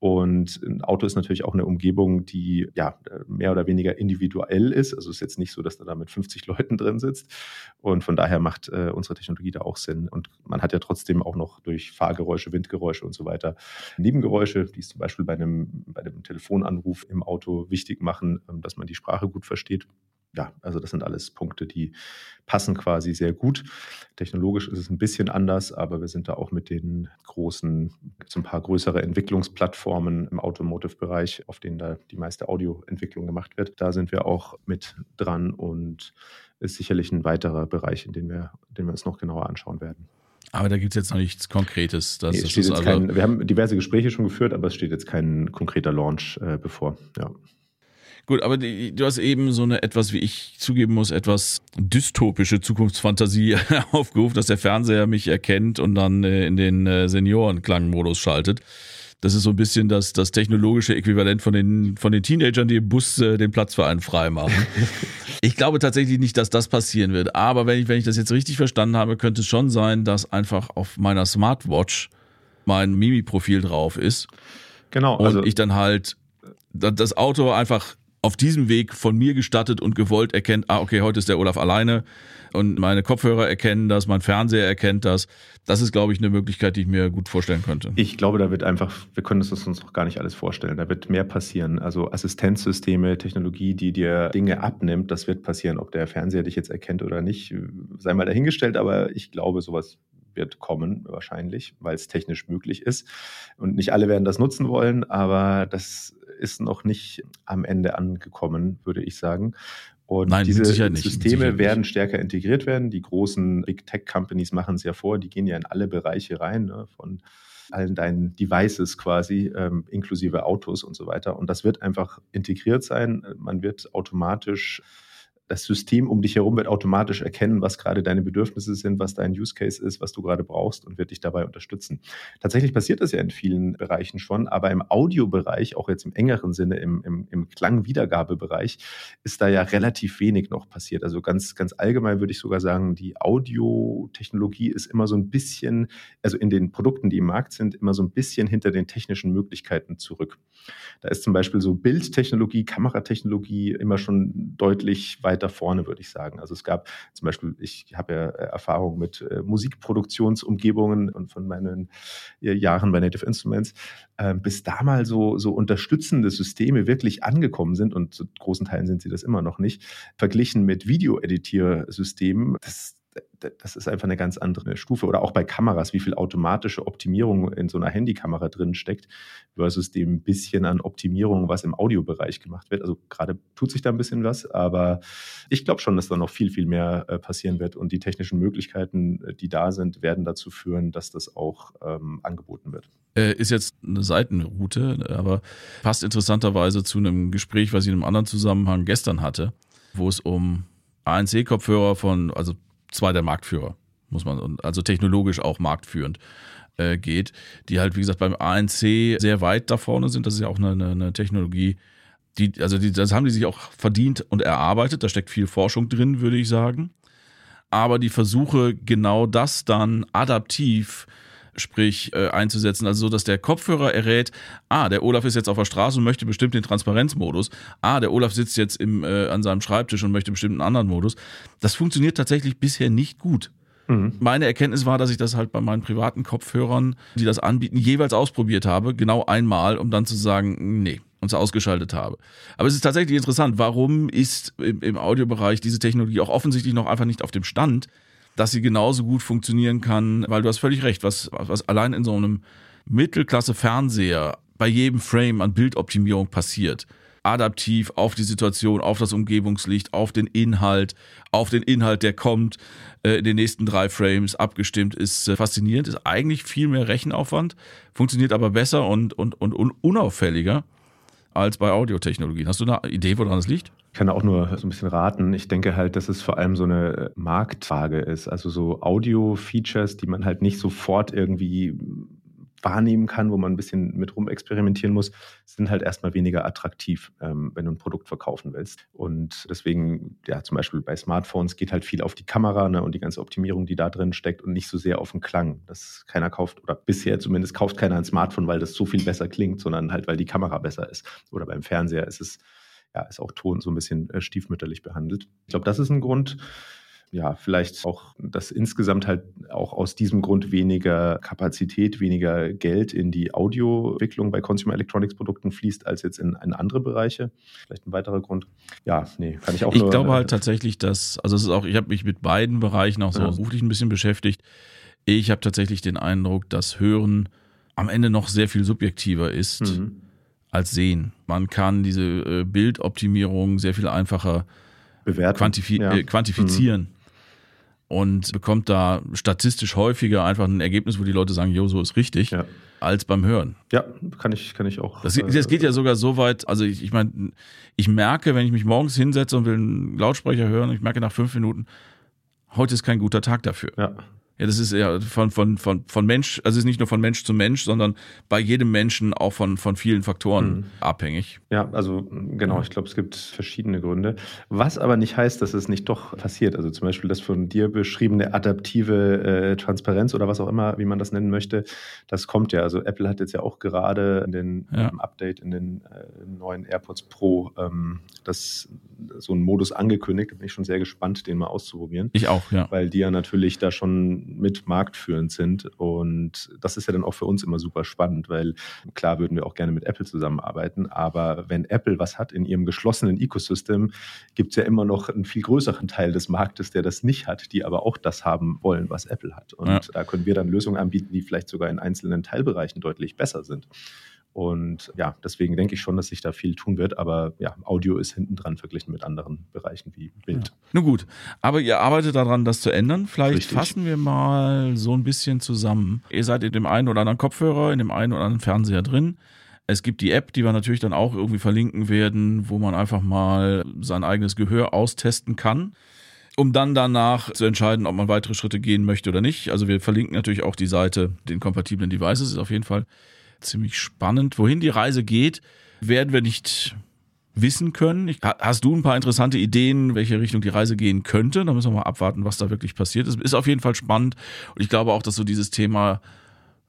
Und ein Auto ist natürlich auch eine Umgebung, die ja mehr oder weniger individuell ist. Also es ist jetzt nicht so, dass da mit 50 Leuten drin sitzt. Und von daher macht äh, unsere Technologie da auch Sinn. Und man hat ja trotzdem auch noch durch Fahrgeräusche, Windgeräusche und so weiter Nebengeräusche, die es zum Beispiel bei einem, bei einem Telefonanruf im Auto wichtig machen, ähm, dass man die Sprache gut versteht ja, also das sind alles Punkte, die passen quasi sehr gut. Technologisch ist es ein bisschen anders, aber wir sind da auch mit den großen, gibt ein paar größere Entwicklungsplattformen im Automotive-Bereich, auf denen da die meiste Audioentwicklung gemacht wird. Da sind wir auch mit dran und ist sicherlich ein weiterer Bereich, in dem wir, den wir uns noch genauer anschauen werden. Aber da gibt es jetzt noch nichts Konkretes. Das nee, ist also kein, wir haben diverse Gespräche schon geführt, aber es steht jetzt kein konkreter Launch äh, bevor. Ja. Gut, aber die, du hast eben so eine etwas, wie ich zugeben muss, etwas dystopische Zukunftsfantasie aufgerufen, dass der Fernseher mich erkennt und dann äh, in den äh, Seniorenklangmodus schaltet. Das ist so ein bisschen das, das technologische Äquivalent von den, von den Teenagern, die im Bus äh, den Platz für einen frei machen. ich glaube tatsächlich nicht, dass das passieren wird. Aber wenn ich, wenn ich das jetzt richtig verstanden habe, könnte es schon sein, dass einfach auf meiner Smartwatch mein Mimi-Profil drauf ist. Genau. Also und ich dann halt das Auto einfach auf diesem Weg von mir gestattet und gewollt erkennt, ah, okay, heute ist der Olaf alleine und meine Kopfhörer erkennen das, mein Fernseher erkennt das. Das ist, glaube ich, eine Möglichkeit, die ich mir gut vorstellen könnte. Ich glaube, da wird einfach, wir können es uns noch gar nicht alles vorstellen. Da wird mehr passieren. Also Assistenzsysteme, Technologie, die dir Dinge abnimmt, das wird passieren. Ob der Fernseher dich jetzt erkennt oder nicht, sei mal dahingestellt, aber ich glaube, sowas wird kommen, wahrscheinlich, weil es technisch möglich ist. Und nicht alle werden das nutzen wollen, aber das ist noch nicht am Ende angekommen, würde ich sagen. Und Nein, diese Systeme werden stärker integriert werden. Die großen Big Tech Companies machen es ja vor, die gehen ja in alle Bereiche rein, ne, von allen deinen Devices quasi, ähm, inklusive Autos und so weiter. Und das wird einfach integriert sein. Man wird automatisch das System um dich herum wird automatisch erkennen, was gerade deine Bedürfnisse sind, was dein Use Case ist, was du gerade brauchst und wird dich dabei unterstützen. Tatsächlich passiert das ja in vielen Bereichen schon, aber im Audiobereich, auch jetzt im engeren Sinne, im, im, im Klangwiedergabebereich, ist da ja relativ wenig noch passiert. Also ganz, ganz allgemein würde ich sogar sagen, die Audiotechnologie ist immer so ein bisschen, also in den Produkten, die im Markt sind, immer so ein bisschen hinter den technischen Möglichkeiten zurück. Da ist zum Beispiel so Bildtechnologie, Kameratechnologie immer schon deutlich weiter weiter vorne, würde ich sagen. Also es gab zum Beispiel, ich habe ja äh, Erfahrung mit äh, Musikproduktionsumgebungen und von meinen äh, Jahren bei Native Instruments, äh, bis da mal so, so unterstützende Systeme wirklich angekommen sind und zu großen Teilen sind sie das immer noch nicht, verglichen mit Video-Editiersystemen, das, das ist einfach eine ganz andere Stufe. Oder auch bei Kameras, wie viel automatische Optimierung in so einer Handykamera drin steckt, versus dem bisschen an Optimierung, was im Audiobereich gemacht wird. Also gerade tut sich da ein bisschen was, aber ich glaube schon, dass da noch viel, viel mehr äh, passieren wird. Und die technischen Möglichkeiten, äh, die da sind, werden dazu führen, dass das auch ähm, angeboten wird. Äh, ist jetzt eine Seitenroute, aber passt interessanterweise zu einem Gespräch, was ich in einem anderen Zusammenhang gestern hatte, wo es um ANC-Kopfhörer von, also zwei der Marktführer, muss man, also technologisch auch marktführend äh, geht, die halt, wie gesagt, beim ANC sehr weit da vorne sind. Das ist ja auch eine, eine, Technologie, Die, also die, das haben die sich auch verdient und erarbeitet. Da steckt viel Forschung drin, würde ich sagen. Aber die Versuche, genau das dann adaptiv sprich äh, einzusetzen, also so, dass der Kopfhörer errät, ah, der Olaf ist jetzt auf der Straße und möchte bestimmt den Transparenzmodus, ah, der Olaf sitzt jetzt im, äh, an seinem Schreibtisch und möchte bestimmt einen anderen Modus. Das funktioniert tatsächlich bisher nicht gut. Mhm. Meine Erkenntnis war, dass ich das halt bei meinen privaten Kopfhörern, die das anbieten, jeweils ausprobiert habe, genau einmal, um dann zu sagen, nee, und ausgeschaltet habe. Aber es ist tatsächlich interessant, warum ist im, im Audiobereich diese Technologie auch offensichtlich noch einfach nicht auf dem Stand, dass sie genauso gut funktionieren kann, weil du hast völlig recht, was, was allein in so einem Mittelklasse-Fernseher bei jedem Frame an Bildoptimierung passiert. Adaptiv auf die Situation, auf das Umgebungslicht, auf den Inhalt, auf den Inhalt, der kommt, äh, in den nächsten drei Frames abgestimmt, ist äh, faszinierend, ist eigentlich viel mehr Rechenaufwand, funktioniert aber besser und, und, und unauffälliger als bei Audiotechnologien. Hast du eine Idee, woran es liegt? Ich kann auch nur so ein bisschen raten. Ich denke halt, dass es vor allem so eine Marktfrage ist. Also so Audio-Features, die man halt nicht sofort irgendwie wahrnehmen kann, wo man ein bisschen mit rumexperimentieren muss, sind halt erstmal weniger attraktiv, ähm, wenn du ein Produkt verkaufen willst. Und deswegen, ja, zum Beispiel bei Smartphones geht halt viel auf die Kamera ne, und die ganze Optimierung, die da drin steckt und nicht so sehr auf den Klang. Dass keiner kauft, oder bisher zumindest kauft keiner ein Smartphone, weil das so viel besser klingt, sondern halt, weil die Kamera besser ist. Oder beim Fernseher ist es, ja, ist auch Ton so ein bisschen äh, stiefmütterlich behandelt. Ich glaube, das ist ein Grund ja, vielleicht auch, dass insgesamt halt auch aus diesem Grund weniger Kapazität, weniger Geld in die Audioentwicklung bei Consumer Electronics Produkten fließt, als jetzt in, in andere Bereiche. Vielleicht ein weiterer Grund. Ja, nee, kann ich auch Ich nur, glaube halt äh, tatsächlich, dass, also es ist auch, ich habe mich mit beiden Bereichen auch so ja. beruflich ein bisschen beschäftigt. Ich habe tatsächlich den Eindruck, dass Hören am Ende noch sehr viel subjektiver ist mhm. als Sehen. Man kann diese äh, Bildoptimierung sehr viel einfacher Bewerten. Quantifi ja. äh, quantifizieren. Mhm und bekommt da statistisch häufiger einfach ein Ergebnis, wo die Leute sagen, jo, so ist richtig, ja. als beim Hören. Ja, kann ich, kann ich auch. Das, das äh, geht ja sogar so weit, also ich, ich meine, ich merke, wenn ich mich morgens hinsetze und will einen Lautsprecher hören, ich merke nach fünf Minuten, heute ist kein guter Tag dafür. Ja. Ja, das ist ja von, von, von, von Mensch, also es ist nicht nur von Mensch zu Mensch, sondern bei jedem Menschen auch von, von vielen Faktoren mhm. abhängig. Ja, also genau, ich glaube, es gibt verschiedene Gründe. Was aber nicht heißt, dass es nicht doch passiert. Also zum Beispiel das von dir beschriebene adaptive äh, Transparenz oder was auch immer, wie man das nennen möchte, das kommt ja. Also Apple hat jetzt ja auch gerade in den ja. ähm, Update in den äh, neuen AirPods Pro ähm, das, so einen Modus angekündigt. Da bin ich schon sehr gespannt, den mal auszuprobieren. Ich auch, ja. Weil die ja natürlich da schon mit marktführend sind. Und das ist ja dann auch für uns immer super spannend, weil klar würden wir auch gerne mit Apple zusammenarbeiten, aber wenn Apple was hat in ihrem geschlossenen Ecosystem, gibt es ja immer noch einen viel größeren Teil des Marktes, der das nicht hat, die aber auch das haben wollen, was Apple hat. Und ja. da können wir dann Lösungen anbieten, die vielleicht sogar in einzelnen Teilbereichen deutlich besser sind. Und ja, deswegen denke ich schon, dass sich da viel tun wird. Aber ja, Audio ist hinten dran verglichen mit anderen Bereichen wie Bild. Ja. Nun gut, aber ihr arbeitet daran, das zu ändern. Vielleicht Richtig. fassen wir mal so ein bisschen zusammen. Ihr seid in dem einen oder anderen Kopfhörer, in dem einen oder anderen Fernseher drin. Es gibt die App, die wir natürlich dann auch irgendwie verlinken werden, wo man einfach mal sein eigenes Gehör austesten kann um dann danach zu entscheiden, ob man weitere Schritte gehen möchte oder nicht. Also wir verlinken natürlich auch die Seite, den kompatiblen Devices, ist auf jeden Fall ziemlich spannend. Wohin die Reise geht, werden wir nicht wissen können. hast du ein paar interessante Ideen, welche Richtung die Reise gehen könnte? Da müssen wir mal abwarten, was da wirklich passiert ist. Ist auf jeden Fall spannend. Und ich glaube auch, dass so dieses Thema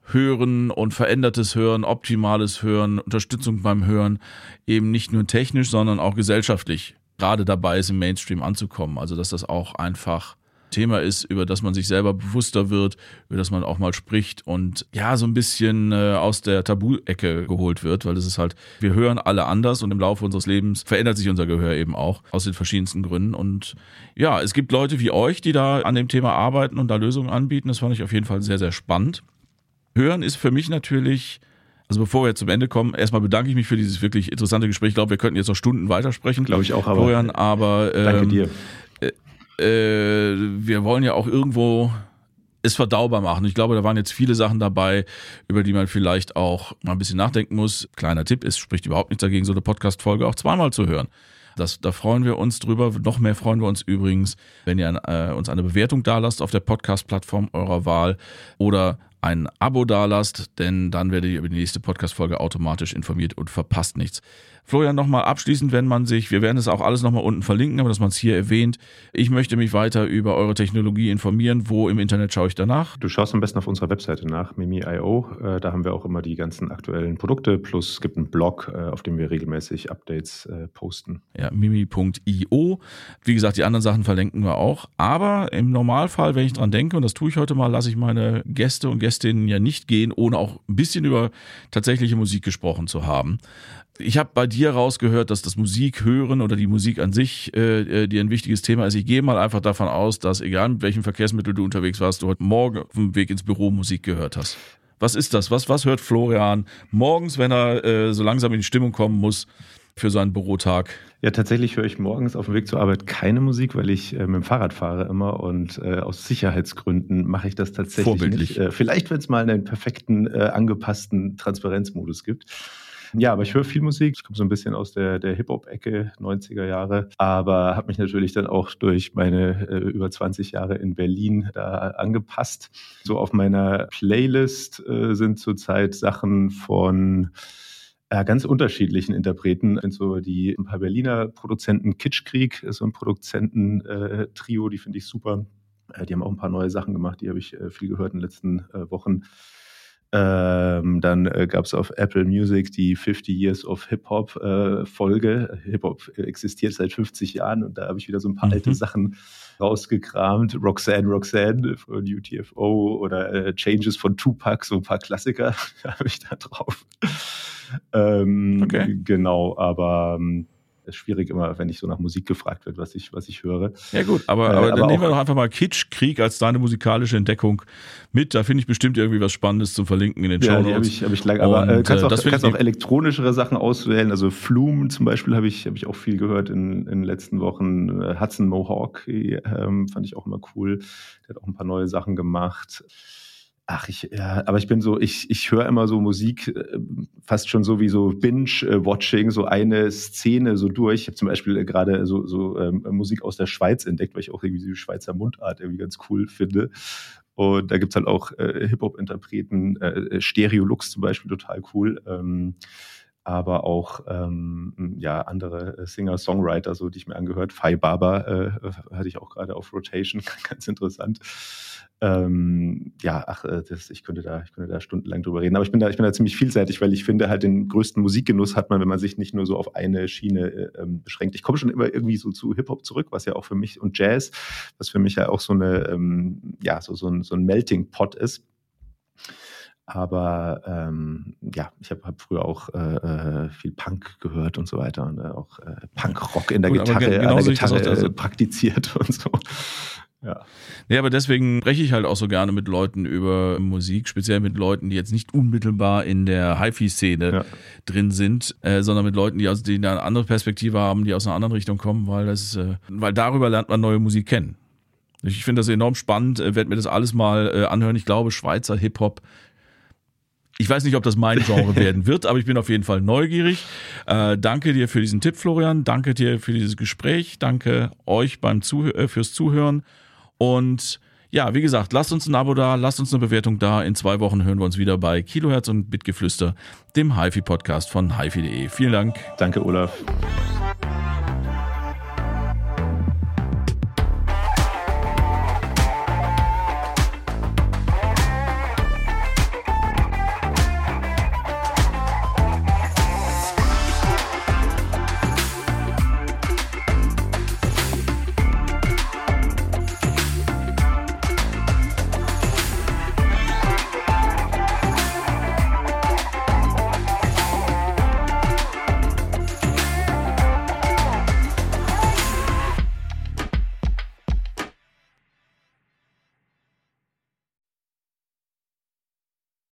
Hören und verändertes Hören, optimales Hören, Unterstützung beim Hören eben nicht nur technisch, sondern auch gesellschaftlich gerade dabei ist, im Mainstream anzukommen. Also, dass das auch einfach Thema ist, über das man sich selber bewusster wird, über das man auch mal spricht und ja, so ein bisschen äh, aus der Tabu-Ecke geholt wird, weil es ist halt, wir hören alle anders und im Laufe unseres Lebens verändert sich unser Gehör eben auch aus den verschiedensten Gründen. Und ja, es gibt Leute wie euch, die da an dem Thema arbeiten und da Lösungen anbieten. Das fand ich auf jeden Fall sehr, sehr spannend. Hören ist für mich natürlich also bevor wir jetzt zum Ende kommen, erstmal bedanke ich mich für dieses wirklich interessante Gespräch. Ich glaube, wir könnten jetzt noch Stunden weitersprechen. Glaube ich auch, aber. Florian, aber ähm, danke dir äh, wir wollen ja auch irgendwo es verdaubar machen. Ich glaube, da waren jetzt viele Sachen dabei, über die man vielleicht auch mal ein bisschen nachdenken muss. Kleiner Tipp, es spricht überhaupt nichts dagegen, so eine Podcast-Folge auch zweimal zu hören. Das, da freuen wir uns drüber. Noch mehr freuen wir uns übrigens, wenn ihr äh, uns eine Bewertung da lasst auf der Podcast-Plattform eurer Wahl oder ein Abo dalasst, denn dann werdet ihr über die nächste Podcast-Folge automatisch informiert und verpasst nichts. Florian, nochmal abschließend, wenn man sich, wir werden es auch alles nochmal unten verlinken, aber dass man es hier erwähnt, ich möchte mich weiter über eure Technologie informieren. Wo im Internet schaue ich danach? Du schaust am besten auf unserer Webseite nach, Mimi.io. Äh, da haben wir auch immer die ganzen aktuellen Produkte, plus es gibt einen Blog, äh, auf dem wir regelmäßig Updates äh, posten. Ja, mimi.io. Wie gesagt, die anderen Sachen verlinken wir auch. Aber im Normalfall, wenn ich dran denke, und das tue ich heute mal, lasse ich meine Gäste und Gästinnen ja nicht gehen, ohne auch ein bisschen über tatsächliche Musik gesprochen zu haben. Ich habe bei dir rausgehört, dass das Musik hören oder die Musik an sich äh, äh, dir ein wichtiges Thema ist. Ich gehe mal einfach davon aus, dass egal mit welchem Verkehrsmittel du unterwegs warst, du heute Morgen auf dem Weg ins Büro Musik gehört hast. Was ist das? Was, was hört Florian morgens, wenn er äh, so langsam in die Stimmung kommen muss für seinen Bürotag? Ja, tatsächlich höre ich morgens auf dem Weg zur Arbeit keine Musik, weil ich äh, mit dem Fahrrad fahre immer und äh, aus Sicherheitsgründen mache ich das tatsächlich Vorbildlich. nicht. Äh, vielleicht, wenn es mal einen perfekten, äh, angepassten Transparenzmodus gibt. Ja, aber ich höre viel Musik. Ich komme so ein bisschen aus der, der Hip-Hop-Ecke, 90er Jahre, aber habe mich natürlich dann auch durch meine äh, über 20 Jahre in Berlin da angepasst. So auf meiner Playlist äh, sind zurzeit Sachen von äh, ganz unterschiedlichen Interpreten. Sind so die ein paar Berliner Produzenten, Kitschkrieg ist so ein Produzenten-Trio, die finde ich super. Äh, die haben auch ein paar neue Sachen gemacht, die habe ich äh, viel gehört in den letzten äh, Wochen. Ähm, dann äh, gab es auf Apple Music die 50 Years of Hip-Hop äh, Folge. Hip-Hop existiert seit 50 Jahren und da habe ich wieder so ein paar Mhm. alte Sachen rausgekramt. Roxanne, Roxanne von UTFO oder äh, Changes von Tupac, so ein paar Klassiker habe ich da drauf. Ähm, Okay. Genau, aber ähm, ist schwierig immer, wenn ich so nach Musik gefragt wird, was ich, was ich höre. Ja gut, aber, Äh, aber dann aber nehmen wir doch einfach mal Kitschkrieg als deine musikalische Entdeckung mit. Da finde ich bestimmt irgendwie was Spannendes zum Verlinken in den Ja, Show die habe Notes. ich, hab ich lange, aber äh, kannst äh, auch, kannst auch elektronischere Sachen auswählen. Also Flume zum Beispiel habe ich, hab ich auch viel gehört in, in den letzten Wochen. Äh, Hudson Mohawk ähm, fand ich auch immer cool. Der hat auch ein paar neue Sachen gemacht. Ach, ich, ja, aber ich bin so, ich, ich höre immer so Musik, äh, fast schon so wie so Binge-Watching, so eine Szene so durch. Ich habe zum Beispiel äh, gerade so, so ähm, Musik aus der Schweiz entdeckt, weil ich auch irgendwie die Schweizer Mundart irgendwie ganz cool finde. Und da gibt's halt auch äh, Hip-Hop-Interpreten, äh, Stereolux zum Beispiel, total cool. Ähm, aber auch ähm, ja andere äh, Singer-Songwriter, so die ich mir angehört. Fai Baba äh, hatte ich auch gerade auf Rotation, ganz interessant. Ähm, ja, ach, äh, das, ich könnte da, ich könnte da stundenlang drüber reden. Aber ich bin da, ich bin da ziemlich vielseitig, weil ich finde, halt den größten Musikgenuss hat man, wenn man sich nicht nur so auf eine Schiene äh, ähm, beschränkt. Ich komme schon immer irgendwie so zu Hip-Hop zurück, was ja auch für mich und Jazz, was für mich ja auch so eine, ähm, ja, so, so ein, so ein Melting Pot ist. Aber ähm, ja, ich habe hab früher auch äh, äh, viel Punk gehört und so weiter und äh, auch äh, Punkrock in der Gut, Gitarre, gen- an der Gitarre auch, also- äh, praktiziert und so. Ja. Ja, aber deswegen spreche ich halt auch so gerne mit Leuten über Musik, speziell mit Leuten, die jetzt nicht unmittelbar in der HiFi-Szene Ja. drin sind, äh, sondern mit Leuten, die, aus, die eine andere Perspektive haben, die aus einer anderen Richtung kommen, weil das, äh, weil darüber lernt man neue Musik kennen. Ich finde das enorm spannend, äh, werde mir das alles mal äh, anhören. Ich glaube, Schweizer Hip-Hop. Ich weiß nicht, ob das mein Genre werden wird, aber ich bin auf jeden Fall neugierig. Äh, danke dir für diesen Tipp, Florian. Danke dir für dieses Gespräch. Danke euch beim Zuh äh, fürs Zuhören. Und ja, wie gesagt, lasst uns ein Abo da, lasst uns eine Bewertung da. In zwei Wochen hören wir uns wieder bei Kilohertz und Bitgeflüster, dem HiFi-Podcast von HiFi.de. Vielen Dank. Danke, Olaf.